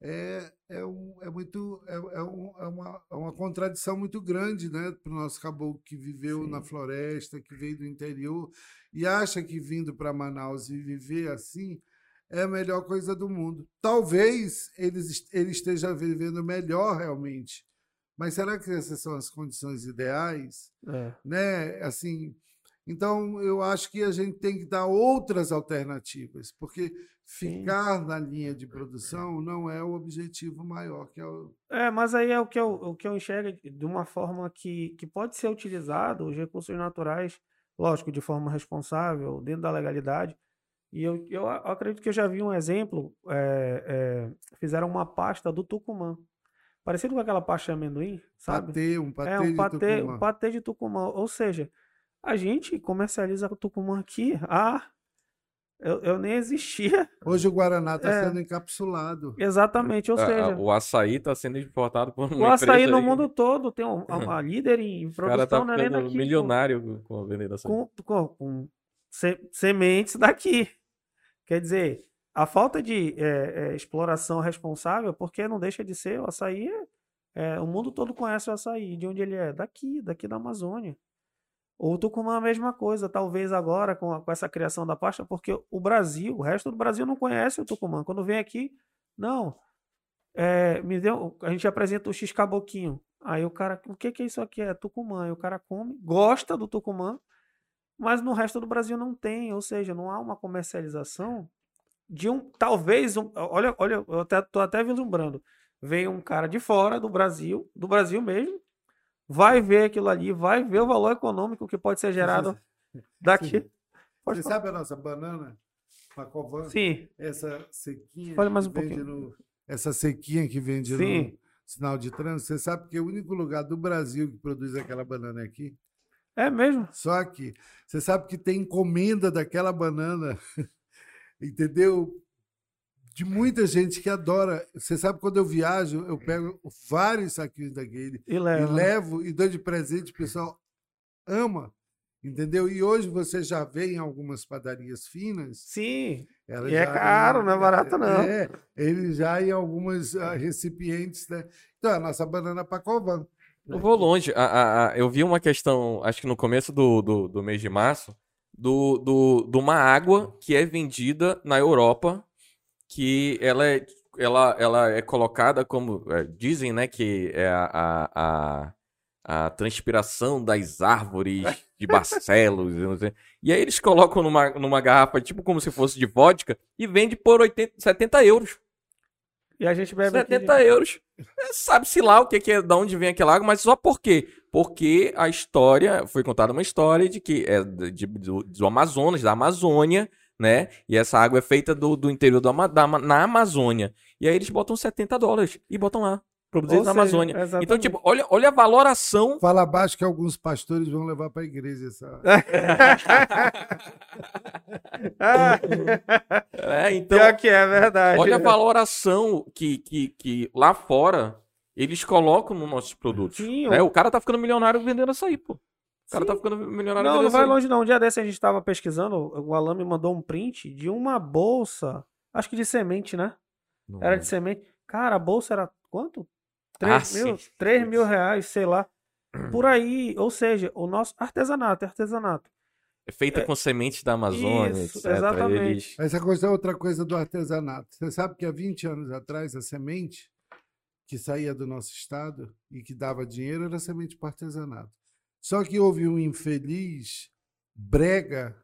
Speaker 3: é, é, um, é muito é, é, um, é, uma, é uma contradição muito grande né, para o nosso caboclo que viveu Sim. na floresta, que veio do interior e acha que vindo para Manaus e viver assim é a melhor coisa do mundo. Talvez ele, ele esteja vivendo melhor realmente, mas será que essas são as condições ideais?
Speaker 2: É.
Speaker 3: Né? Assim, então, eu acho que a gente tem que dar outras alternativas, porque ficar Sim. na linha de produção não é o objetivo maior. Que é, o...
Speaker 2: é, mas aí é o que eu, o que eu enxergo de uma forma que, que pode ser utilizado os recursos naturais, lógico, de forma responsável, dentro da legalidade. E eu, eu acredito que eu já vi um exemplo, é, é, fizeram uma pasta do Tucumã. Parecido com aquela pasta de amendoim, sabe?
Speaker 3: Patê, um patê
Speaker 2: é, um
Speaker 3: de
Speaker 2: patê,
Speaker 3: Tucumã.
Speaker 2: Um patê de Tucumã. Ou seja, a gente comercializa Tucumã aqui. Ah, eu, eu nem existia.
Speaker 3: Hoje o Guaraná está é. sendo encapsulado.
Speaker 2: Exatamente, ou seja...
Speaker 1: o açaí está sendo importado por
Speaker 2: uma O açaí no aí. mundo todo. Tem uma, uma (laughs) líder em produção
Speaker 1: tá
Speaker 2: na arena aqui.
Speaker 1: milionário com, com a venda açaí.
Speaker 2: Com, com, com se, sementes daqui. Quer dizer, a falta de é, é, exploração responsável, porque não deixa de ser, o açaí... É, o mundo todo conhece o açaí. De onde ele é? Daqui, daqui da Amazônia. O Tucumã a mesma coisa, talvez agora com, a, com essa criação da pasta, porque o Brasil, o resto do Brasil não conhece o Tucumã. Quando vem aqui, não. É, me deu, a gente apresenta o X caboquinho. Aí o cara, o que que é isso aqui? É Tucumã. Aí o cara come, gosta do Tucumã, mas no resto do Brasil não tem, ou seja, não há uma comercialização de um, talvez, um, olha, olha, eu até, tô até vislumbrando. Vem um cara de fora do Brasil, do Brasil mesmo, vai ver aquilo ali, vai ver o valor econômico que pode ser gerado (laughs) daqui.
Speaker 3: Você sabe a nossa banana? Pacovan?
Speaker 2: Sim.
Speaker 3: Essa sequinha.
Speaker 2: Fale mais um pouquinho.
Speaker 3: No, essa sequinha que vende Sim. no sinal de trânsito. Você sabe que é o único lugar do Brasil que produz aquela banana aqui?
Speaker 2: É mesmo?
Speaker 3: Só aqui. Você sabe que tem encomenda daquela banana, (laughs) entendeu? De muita gente que adora. Você sabe, quando eu viajo, eu pego vários saquinhos daquele
Speaker 2: e, leva.
Speaker 3: e levo e dou de presente, o pessoal ama. Entendeu? E hoje você já vê em algumas padarias finas.
Speaker 2: Sim. e é caro, não é barato, não.
Speaker 3: É, ele já em algumas uh, recipientes, né? Então, a nossa banana Pacovan.
Speaker 1: Eu vou longe. A, a, a, eu vi uma questão, acho que no começo do, do, do mês de março, do, do, de uma água que é vendida na Europa que ela é, ela, ela é colocada como. É, dizem, né, que é a, a, a, transpiração das árvores de Barcelos. e aí eles colocam numa, numa garrafa, tipo como se fosse de vodka, e vende por 80, 70 euros.
Speaker 2: E a gente bebe
Speaker 1: 70 aqui, euros. É, Sabe-se lá o que, que é, de onde vem aquela água, mas só por quê? Porque a história, foi contada uma história de que é de, do, do Amazonas, da Amazônia, né? E essa água é feita do, do interior do, da, na Amazônia. E aí eles botam 70 dólares e botam lá. Produzido na Amazônia. Exatamente. Então, tipo, olha, olha a valoração.
Speaker 3: Fala abaixo que alguns pastores vão levar para a igreja essa. (laughs)
Speaker 2: é, então. Pior que é verdade.
Speaker 1: Olha a valoração que, que, que lá fora eles colocam nos nossos produtos. Sim, né? O cara tá ficando milionário vendendo açaí, pô. O cara Sim. tá ficando milionário
Speaker 2: Não, não vai longe não. Um dia desse a gente tava pesquisando, o Alan me mandou um print de uma bolsa, acho que de semente, né? Não. Era de semente. Cara, a bolsa era quanto? 3 ah, mil, 3 mil reais, sei lá. Por (clears throat) aí, ou seja, o nosso artesanato, é artesanato.
Speaker 1: É feita é, com sementes da Amazônia, isso, etc.
Speaker 2: Exatamente. Eles...
Speaker 3: Essa coisa é outra coisa do artesanato. Você sabe que há 20 anos atrás a semente que saía do nosso estado e que dava dinheiro era semente para artesanato. Só que houve um infeliz brega,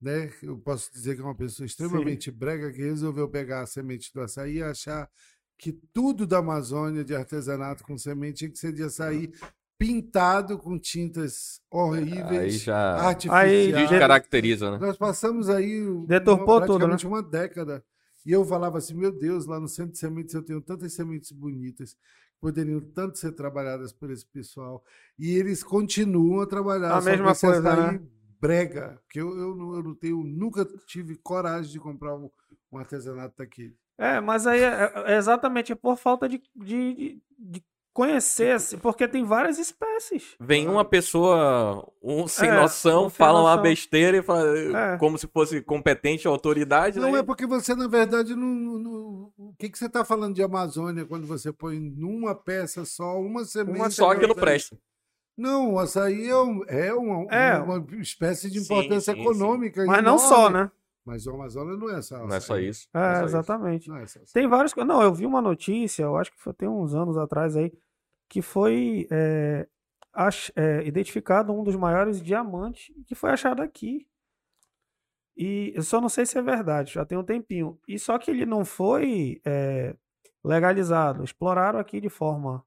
Speaker 3: né? Eu posso dizer que é uma pessoa extremamente Sim. brega que resolveu pegar a semente do açaí e achar que tudo da Amazônia de artesanato com semente tinha que ser de açaí pintado com tintas horríveis, aí já artificiais.
Speaker 1: Aí caracteriza, né?
Speaker 3: Nós passamos aí
Speaker 2: Deturpou uma, praticamente
Speaker 3: tudo, né? uma década e eu falava assim, meu Deus, lá no centro de sementes eu tenho tantas sementes bonitas, poderiam tanto ser trabalhadas por esse pessoal. E eles continuam a trabalhar.
Speaker 2: A mesma coisa, né?
Speaker 3: brega, que eu, eu, não, eu não tenho, nunca tive coragem de comprar um, um artesanato daquele.
Speaker 2: É, mas aí é, é exatamente por falta de, de, de conhecer, assim, porque tem várias espécies.
Speaker 1: Vem uma pessoa um sem é, noção, fala noção. uma besteira e fala é. como se fosse competente, autoridade.
Speaker 3: Não né? é porque você, na verdade, não. não o que, que você está falando de Amazônia quando você põe numa peça só, uma semente. Uma
Speaker 1: só que não presta.
Speaker 3: Não, o açaí é, um, é, uma, é, uma, espécie de importância sim, sim, econômica.
Speaker 2: Sim. Mas não só, né?
Speaker 3: Mas o Amazonas não é só.
Speaker 1: Não é só isso.
Speaker 2: É, é exatamente. É tem vários. Não, eu vi uma notícia, eu acho que foi tem uns anos atrás aí, que foi é, ach, é, identificado um dos maiores diamantes que foi achado aqui. E eu só não sei se é verdade, já tem um tempinho. E só que ele não foi é, legalizado. Exploraram aqui de forma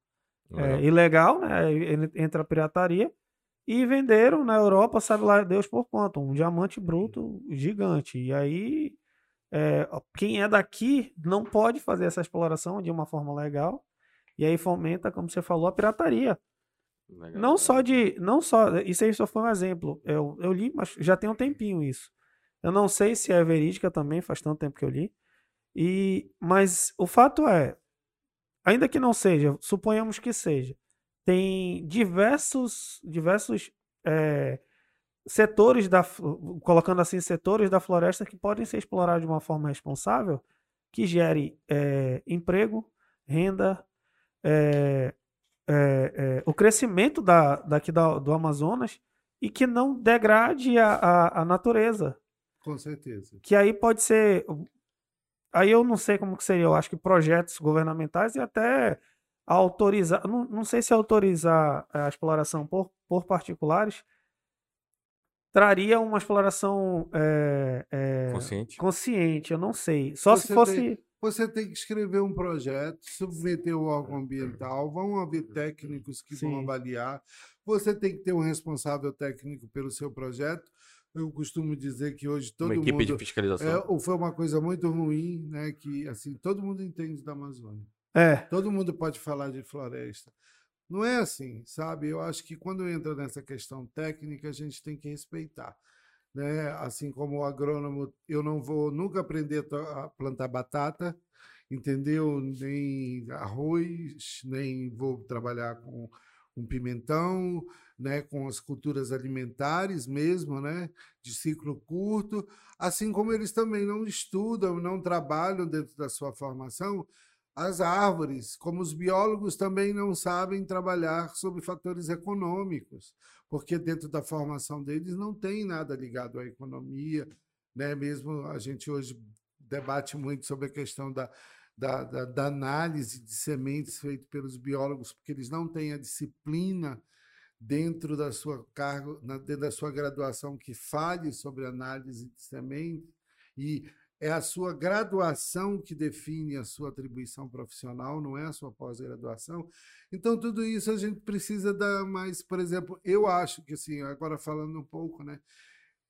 Speaker 2: é, ilegal, né? Entra a pirataria. E venderam na Europa, sabe lá Deus por quanto? Um diamante bruto gigante. E aí, é, quem é daqui não pode fazer essa exploração de uma forma legal. E aí fomenta, como você falou, a pirataria. Legal. Não só de. Não só. Isso aí só foi um exemplo. Eu, eu li, mas já tem um tempinho isso. Eu não sei se é verídica também, faz tanto tempo que eu li. E, mas o fato é, ainda que não seja, suponhamos que seja, tem diversos, diversos é, setores da, colocando assim, setores da floresta que podem ser explorados de uma forma responsável, que gere é, emprego, renda, é, o crescimento da, daqui da, do Amazonas e que não degrade a, a, a, natureza.
Speaker 3: Com certeza.
Speaker 2: Que aí pode ser. Aí eu não sei como que seria, eu acho que projetos governamentais e até autorizar. Não, não sei se autorizar a exploração por, por particulares traria uma exploração é, é,
Speaker 1: consciente.
Speaker 2: consciente, eu não sei. Só Você se fosse.
Speaker 3: Tem você tem que escrever um projeto, submeter o órgão ambiental, vão haver técnicos que Sim. vão avaliar. Você tem que ter um responsável técnico pelo seu projeto. Eu costumo dizer que hoje todo
Speaker 1: uma equipe
Speaker 3: mundo
Speaker 1: de fiscalização.
Speaker 3: É, foi uma coisa muito ruim, né? Que assim todo mundo entende da Amazônia.
Speaker 2: É.
Speaker 3: Todo mundo pode falar de floresta. Não é assim, sabe? Eu acho que quando entra nessa questão técnica, a gente tem que respeitar né? Assim como o agrônomo, eu não vou nunca aprender a plantar batata, entendeu? Nem arroz, nem vou trabalhar com um pimentão, né, com as culturas alimentares mesmo, né, de ciclo curto, assim como eles também não estudam, não trabalham dentro da sua formação as árvores, como os biólogos também não sabem trabalhar sobre fatores econômicos, porque dentro da formação deles não tem nada ligado à economia, né? Mesmo a gente hoje debate muito sobre a questão da, da, da, da análise de sementes feita pelos biólogos, porque eles não têm a disciplina dentro da sua cargo, dentro da sua graduação que fale sobre análise de sementes e é a sua graduação que define a sua atribuição profissional, não é a sua pós-graduação. Então, tudo isso a gente precisa dar mais, por exemplo, eu acho que, assim, agora falando um pouco, né?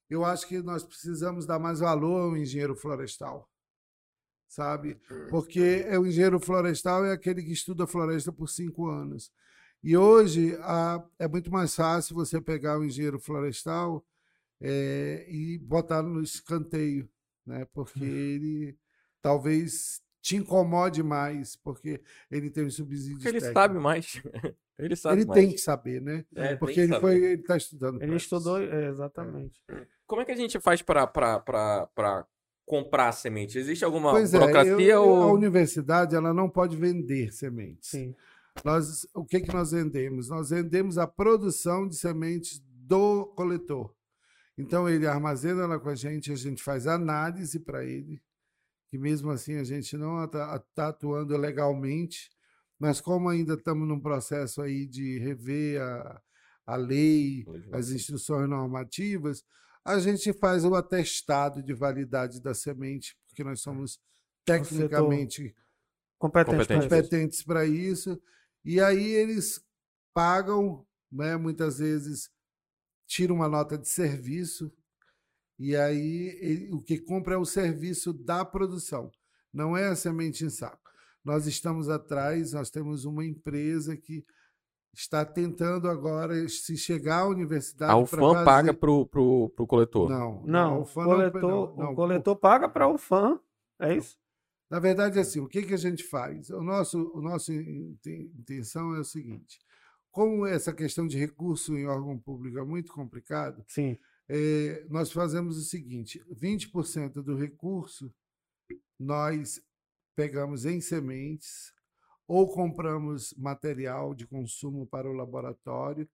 Speaker 3: Eu acho que nós precisamos dar mais valor ao engenheiro florestal, sabe? Porque é o engenheiro florestal é aquele que estuda floresta por cinco anos. E hoje a, é muito mais fácil você pegar o engenheiro florestal é, e botar no escanteio né? Porque ele talvez te incomode mais, porque ele tem um subsídio
Speaker 1: Porque ele sabe mais. (laughs)
Speaker 3: ele sabe Ele mais. tem que saber, né? É, porque ele foi, ele está estudando.
Speaker 2: Ele estudou, é, exatamente.
Speaker 1: Como é que a gente faz para comprar semente? Existe alguma pois é, burocracia? É, eu, ou...
Speaker 3: A universidade ela não pode vender sementes. Sim. Nós, o que, que nós vendemos? Nós vendemos a produção de sementes do coletor. Então ele armazena ela com a gente, a gente faz análise para ele, que mesmo assim a gente não está tá atuando legalmente, mas como ainda estamos num processo aí de rever a, a lei, as instruções normativas, a gente faz o atestado de validade da semente, porque nós somos tecnicamente competentes para isso. E aí eles pagam, né, muitas vezes tiram uma nota de serviço, e aí ele, o que compra é o serviço da produção, não é a semente em saco. Nós estamos atrás, nós temos uma empresa que está tentando agora se chegar à universidade.
Speaker 1: A UFAM fazer... paga para o coletor?
Speaker 2: Não, não, o coletor, não, não, o coletor paga para o UFAM, é isso?
Speaker 3: Na verdade, assim, o que, que a gente faz? O nosso, o nosso intenção é o seguinte: como essa questão de recurso em órgão público é muito complicado,
Speaker 2: Sim.
Speaker 3: É, nós fazemos o seguinte: 20% do recurso nós pegamos em sementes ou compramos material de consumo para o laboratório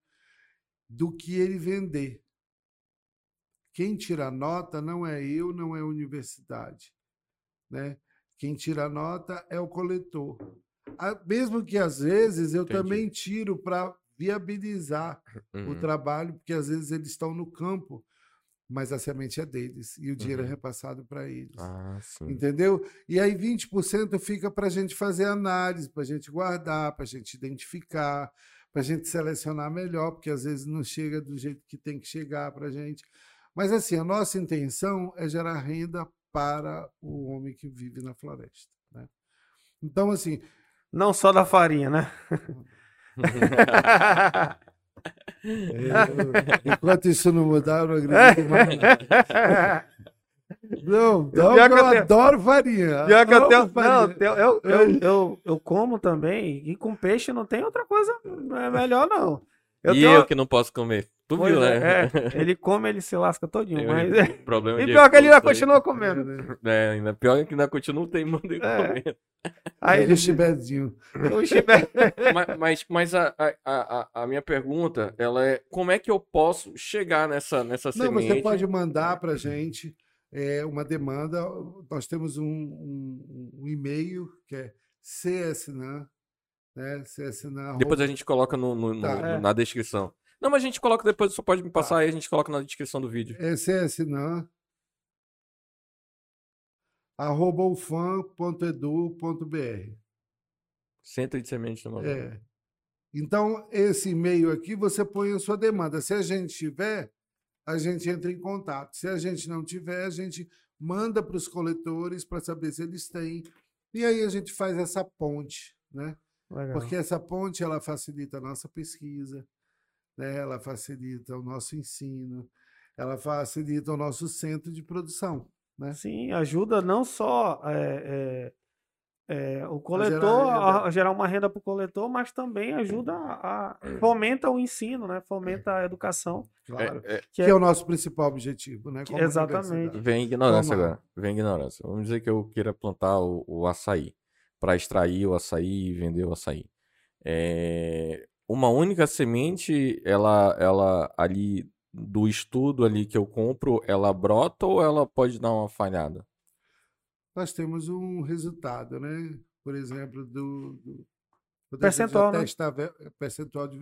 Speaker 3: do que ele vender. Quem tira nota não é eu, não é a universidade, né? Quem tira nota é o coletor. Mesmo que às vezes eu Entendi. também tiro para viabilizar uhum. o trabalho, porque às vezes eles estão no campo, mas a semente é deles e o dinheiro é uhum. é repassado para eles.
Speaker 1: Ah,
Speaker 3: entendeu? E aí 20% fica para a gente fazer análise, para a gente guardar, para a gente identificar, para a gente selecionar melhor, porque às vezes não chega do jeito que tem que chegar para a gente. Mas assim, a nossa intenção é gerar renda para o homem que vive na floresta. Né? Então, assim.
Speaker 2: Não só da farinha, né? (laughs)
Speaker 3: é, enquanto isso não mudar, eu não acredito mais. Não, não eu, eu adoro farinha.
Speaker 2: Pior que eu, tenho, farinha. Não, eu, eu, eu, eu, como também, e com peixe não tem outra coisa melhor, não.
Speaker 1: Eu e tenho... eu que não posso comer. Tu pois viu,
Speaker 2: é, né? É, ele come, ele se lasca todinho. Mas... (laughs) Problema e pior que ele ainda continua comendo. Né? (laughs)
Speaker 1: É, ainda pior que ainda continua teimando e é. comendo.
Speaker 3: Aí ele... O chibezinho. (laughs) O
Speaker 1: chibé. mas mas, mas a, a, a, a, minha pergunta, ela é, como é que eu posso chegar nessa, nessa Não, semente?
Speaker 3: Você pode mandar pra gente é, uma demanda. Nós temos um, um, um e-mail que é csnan né?
Speaker 1: CSNA. Depois a gente coloca no, no, tá, no é. na descrição. Não, mas a gente coloca depois, só pode me passar tá. aí, a gente coloca na descrição do vídeo.
Speaker 3: É CSNA arroba ufam.edu.br
Speaker 1: Centro de Semente do.
Speaker 3: É. Então, esse e-mail aqui, você põe a sua demanda. Se a gente tiver, a gente entra em contato. Se a gente não tiver, a gente manda para os coletores para saber se eles têm. E aí a gente faz essa ponte, né? Legal. Porque essa ponte ela facilita a nossa pesquisa, né? ela facilita o nosso ensino, ela facilita o nosso centro de produção. Né?
Speaker 2: Sim, ajuda não só é, é, é, o coletor a gerar, a gerar, uma renda para o coletor, mas também ajuda a, a fomenta o ensino, né? fomenta a educação.
Speaker 3: Claro. É, é que, é, o nosso principal objetivo, né?
Speaker 2: Como exatamente.
Speaker 1: Vem ignorância Como... agora. Vem ignorância. Vamos dizer que eu queira plantar o, o açaí para extrair o açaí e vender o açaí. É, uma única semente, ela, ela ali do estudo ali que eu compro, ela brota ou ela pode dar uma falhada?
Speaker 3: Nós temos um resultado, né? Por exemplo, do,
Speaker 2: do percentual, né?
Speaker 3: testar percentual de,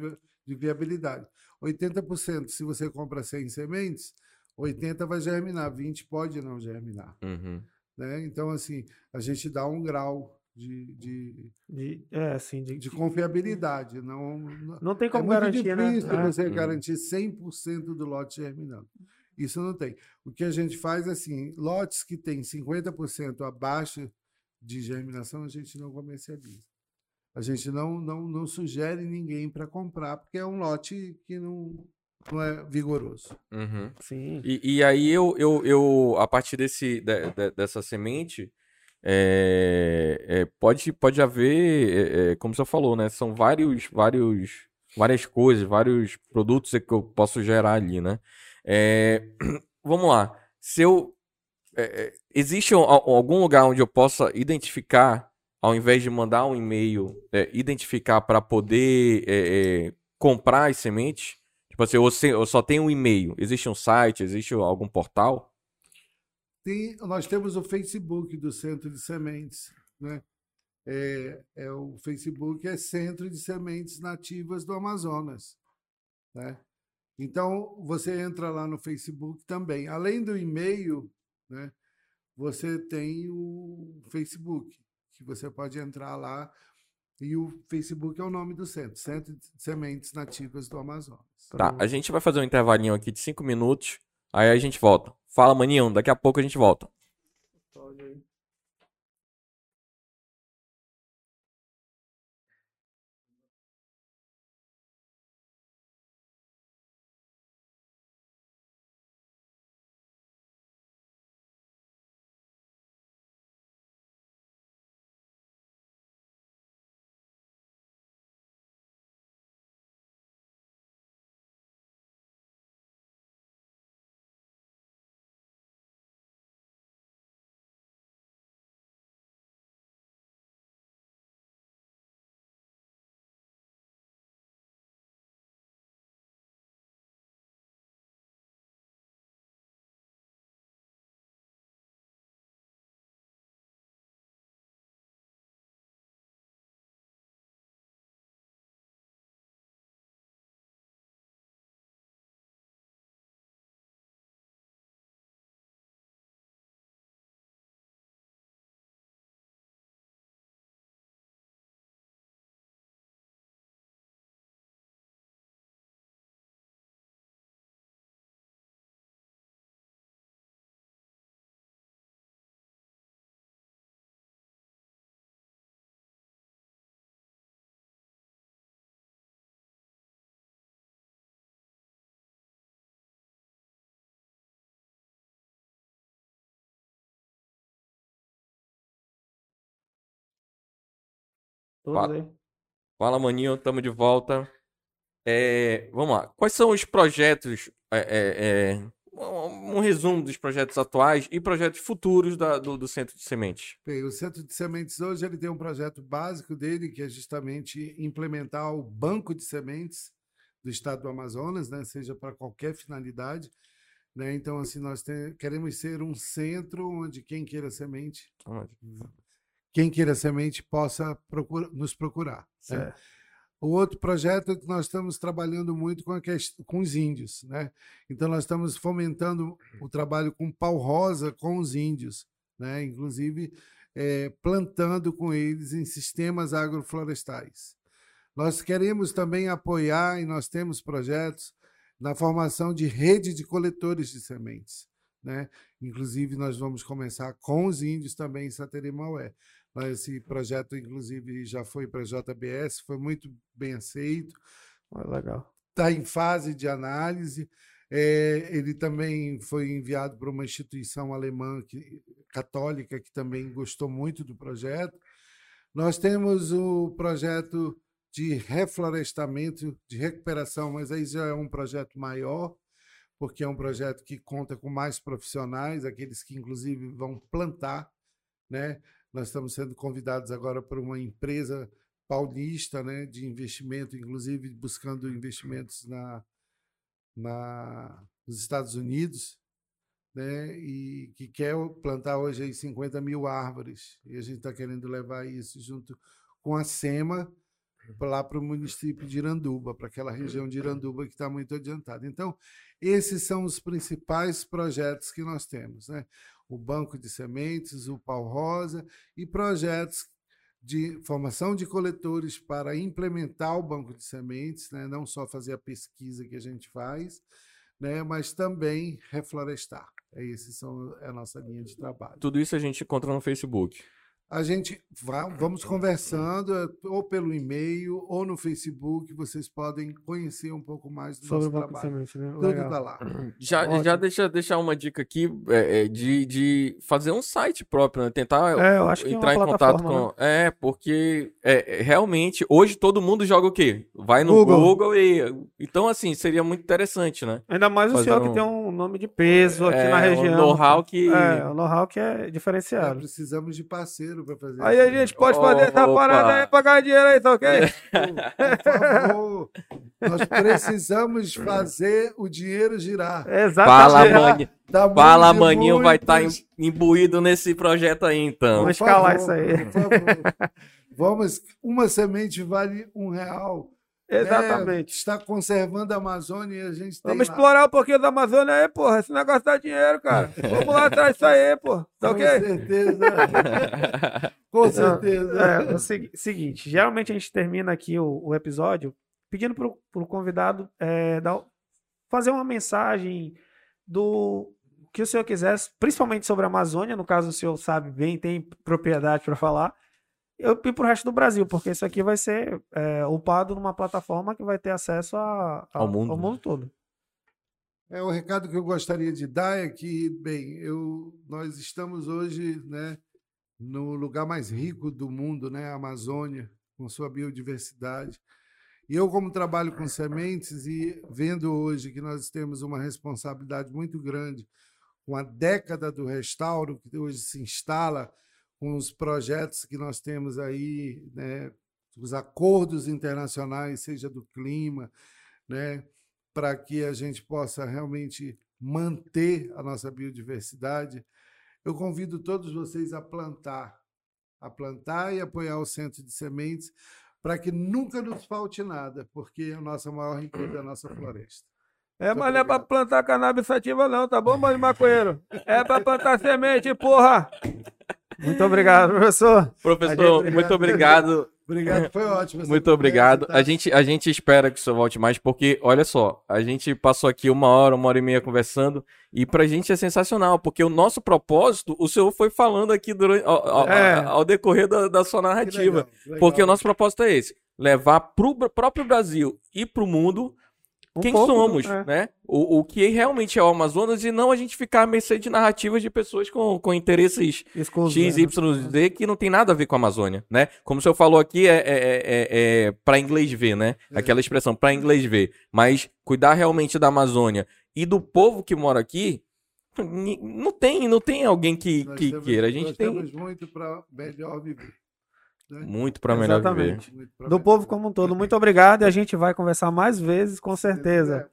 Speaker 3: de viabilidade. 80%, se você compra 100 sementes, 80 vai germinar, 20 pode não germinar.
Speaker 1: Uhum.
Speaker 3: Né? Então, assim, a gente dá um grau de, de,
Speaker 2: de, é, assim, de,
Speaker 3: de confiabilidade. Não,
Speaker 2: não tem como é garantir,
Speaker 3: né?
Speaker 2: difícil
Speaker 3: né? você garantir 100% do lote germinando. Isso não tem. O que a gente faz, assim, lotes que tem 50% abaixo de germinação, a gente não comercializa. A gente não, não, não sugere ninguém para comprar, porque é um lote que não, não é vigoroso.
Speaker 1: Uhum.
Speaker 2: Sim.
Speaker 1: E, e aí eu, eu, eu, a partir desse, de, de, dessa semente, é, é, pode, pode haver, como você falou, né? São vários, vários, várias coisas, vários produtos que eu posso gerar ali, né? (clears throat) vamos lá. Se eu existe algum lugar onde eu possa identificar, ao invés de mandar um e-mail, identificar para poder comprar as sementes? Tipo assim, eu só tenho um e-mail. Existe um site, existe algum portal?
Speaker 3: Tem, nós temos o Facebook do Centro de Sementes, né? É, é, o Facebook é Centro de Sementes Nativas do Amazonas, né? Então você entra lá no Facebook também. Além do e-mail, né? Você tem o Facebook que você pode entrar lá e o Facebook é o nome do centro, Centro de Sementes Nativas do Amazonas.
Speaker 1: Tá, a gente vai fazer um intervalinho aqui de cinco minutos. Aí a gente volta. Fala, maninho, daqui a pouco a gente volta. Fala, Fala maninho, estamos de volta. É, vamos lá. Quais são os projetos? É, é, é um resumo dos projetos atuais e projetos futuros da, do, do, Centro de Sementes.
Speaker 3: Bem, o Centro de Sementes hoje ele tem um projeto básico dele que é justamente implementar o banco de sementes do Estado do Amazonas, né, seja para qualquer finalidade. Né? Então, assim, nós tem, queremos ser um centro onde quem queira semente quem queira semente possa procura, nos procurar. Né? O outro projeto é que nós estamos trabalhando muito com, questão, com os índios. Né? Então, nós estamos fomentando o trabalho com pau rosa com os índios, né? inclusive é, plantando com eles em sistemas agroflorestais. Nós queremos também apoiar, e nós temos projetos, na formação de rede de coletores de sementes. Né? Inclusive, nós vamos começar com os índios também em Saterimaué. Esse projeto, inclusive, já foi para a JBS, foi muito bem aceito.
Speaker 2: Ah, legal.
Speaker 3: Está em fase de análise. É, ele também foi enviado para uma instituição alemã que, católica que também gostou muito do projeto. Nós temos o projeto de reflorestamento, de recuperação, mas aí já é um projeto maior, porque é um projeto que conta com mais profissionais, aqueles que inclusive vão plantar, né? Nós estamos sendo convidados agora por uma empresa paulista né, de investimento, inclusive buscando investimentos na, na, nos Estados Unidos, né, e que quer plantar hoje aí 50 mil árvores. E a gente está querendo levar isso junto com a SEMA lá para o município de Iranduba, para aquela região de Iranduba que está muito adiantada. Então, esses são os principais projetos que nós temos. Né? O Banco de Sementes, o Pau Rosa e projetos de formação de coletores para implementar o banco de sementes, né? não só fazer a pesquisa que a gente faz, né? mas também reflorestar. É, são é a nossa linha de trabalho.
Speaker 1: Tudo isso a gente encontra no Facebook.
Speaker 3: A gente vai, vamos conversando, é, ou pelo e-mail, ou no Facebook, vocês podem conhecer um pouco mais do Sobre nosso trabalho. Semente, né? Tudo tá lá. (clears throat)
Speaker 1: Já, já deixa deixar uma dica aqui é, é, de, de fazer um site próprio, né? Tentar
Speaker 2: é,
Speaker 1: entrar em contato com. Né? É, porque é, realmente, hoje todo mundo joga o quê? Vai no Google, Google e. Então, assim, seria muito interessante, né?
Speaker 2: Ainda mais o senhor um... que tem um nome de peso aqui na região.
Speaker 1: Um know-how que.
Speaker 2: É, um know-how que é diferenciado.
Speaker 3: precisamos de parceiro dinheiro para fazer
Speaker 2: Aí a gente pode fazer essa opa. parada aí pra ganhar dinheiro aí, tá ok?
Speaker 3: Por favor, nós precisamos fazer o dinheiro girar.
Speaker 1: Exatamente. Fala, Maninho. Tá Fala, Maninho vai estar tá imbuído nesse projeto aí, então.
Speaker 2: Vamos escalar isso aí. Por
Speaker 3: favor. Vamos, uma semente vale um real.
Speaker 2: Exatamente.
Speaker 3: É, está conservando a Amazônia e a gente tem.
Speaker 2: Vamos lá. explorar um pouquinho da Amazônia aí, porra. Esse negócio dá dinheiro, cara. (laughs) Vamos lá atrás disso aí, pô. Tá ok? (laughs)
Speaker 3: Com certeza. Com certeza.
Speaker 2: É, é, o seguinte, geralmente a gente termina aqui o, o episódio pedindo para o convidado é, dar, fazer uma mensagem do que o senhor quisesse, principalmente sobre a Amazônia. No caso, o senhor sabe bem, tem propriedade para falar eu para o resto do Brasil, porque isso aqui vai ser é, upado numa plataforma que vai ter acesso a, a, ao, mundo. ao mundo todo.
Speaker 3: É, o recado que eu gostaria de dar é que, bem, eu, nós estamos hoje né, no lugar mais rico do mundo, né, a Amazônia, com sua biodiversidade. E eu, como trabalho com sementes e vendo hoje que nós temos uma responsabilidade muito grande com a década do restauro, que hoje se instala com os projetos que nós temos aí, né, os acordos internacionais, seja do clima, né, para que a gente possa realmente manter a nossa biodiversidade. Eu convido todos vocês a plantar, a plantar e apoiar o Centro de Sementes para que nunca nos falte nada, porque a nossa maior riqueza é a nossa floresta.
Speaker 2: É, mas não é para plantar cannabis sativa não, tá bom, mano maconheiro? É para plantar semente, porra! (laughs) Muito obrigado, professor.
Speaker 1: Professor, obrigado, muito obrigado.
Speaker 3: Obrigado, foi ótimo.
Speaker 1: Muito obrigado. A gente, a gente espera que o senhor volte mais, porque, olha só, a gente passou aqui uma hora, uma hora e meia conversando, e pra gente é sensacional, porque o nosso propósito, o senhor foi falando aqui durante, ao, ao, é. ao decorrer da, da, sua narrativa. Que legal, legal. Porque o nosso propósito é esse: levar pro próprio Brasil e pro mundo um quem pouco, somos, é. né? O, o que realmente é o Amazonas e não a gente ficar à mercê de narrativas de pessoas com, com interesses X, né? Y, Z que não tem nada a ver com a Amazônia, né? Como o senhor falou aqui, é, é, é, é para inglês ver, né? É. Aquela expressão, para inglês ver. Mas cuidar realmente da Amazônia e do povo que mora aqui, não tem, não tem alguém que, que temos, queira. A gente tem.
Speaker 3: muito para melhor viver.
Speaker 1: Né? Muito para melhor viver.
Speaker 2: Do povo como um todo. Muito obrigado e a gente vai conversar mais vezes, com certeza.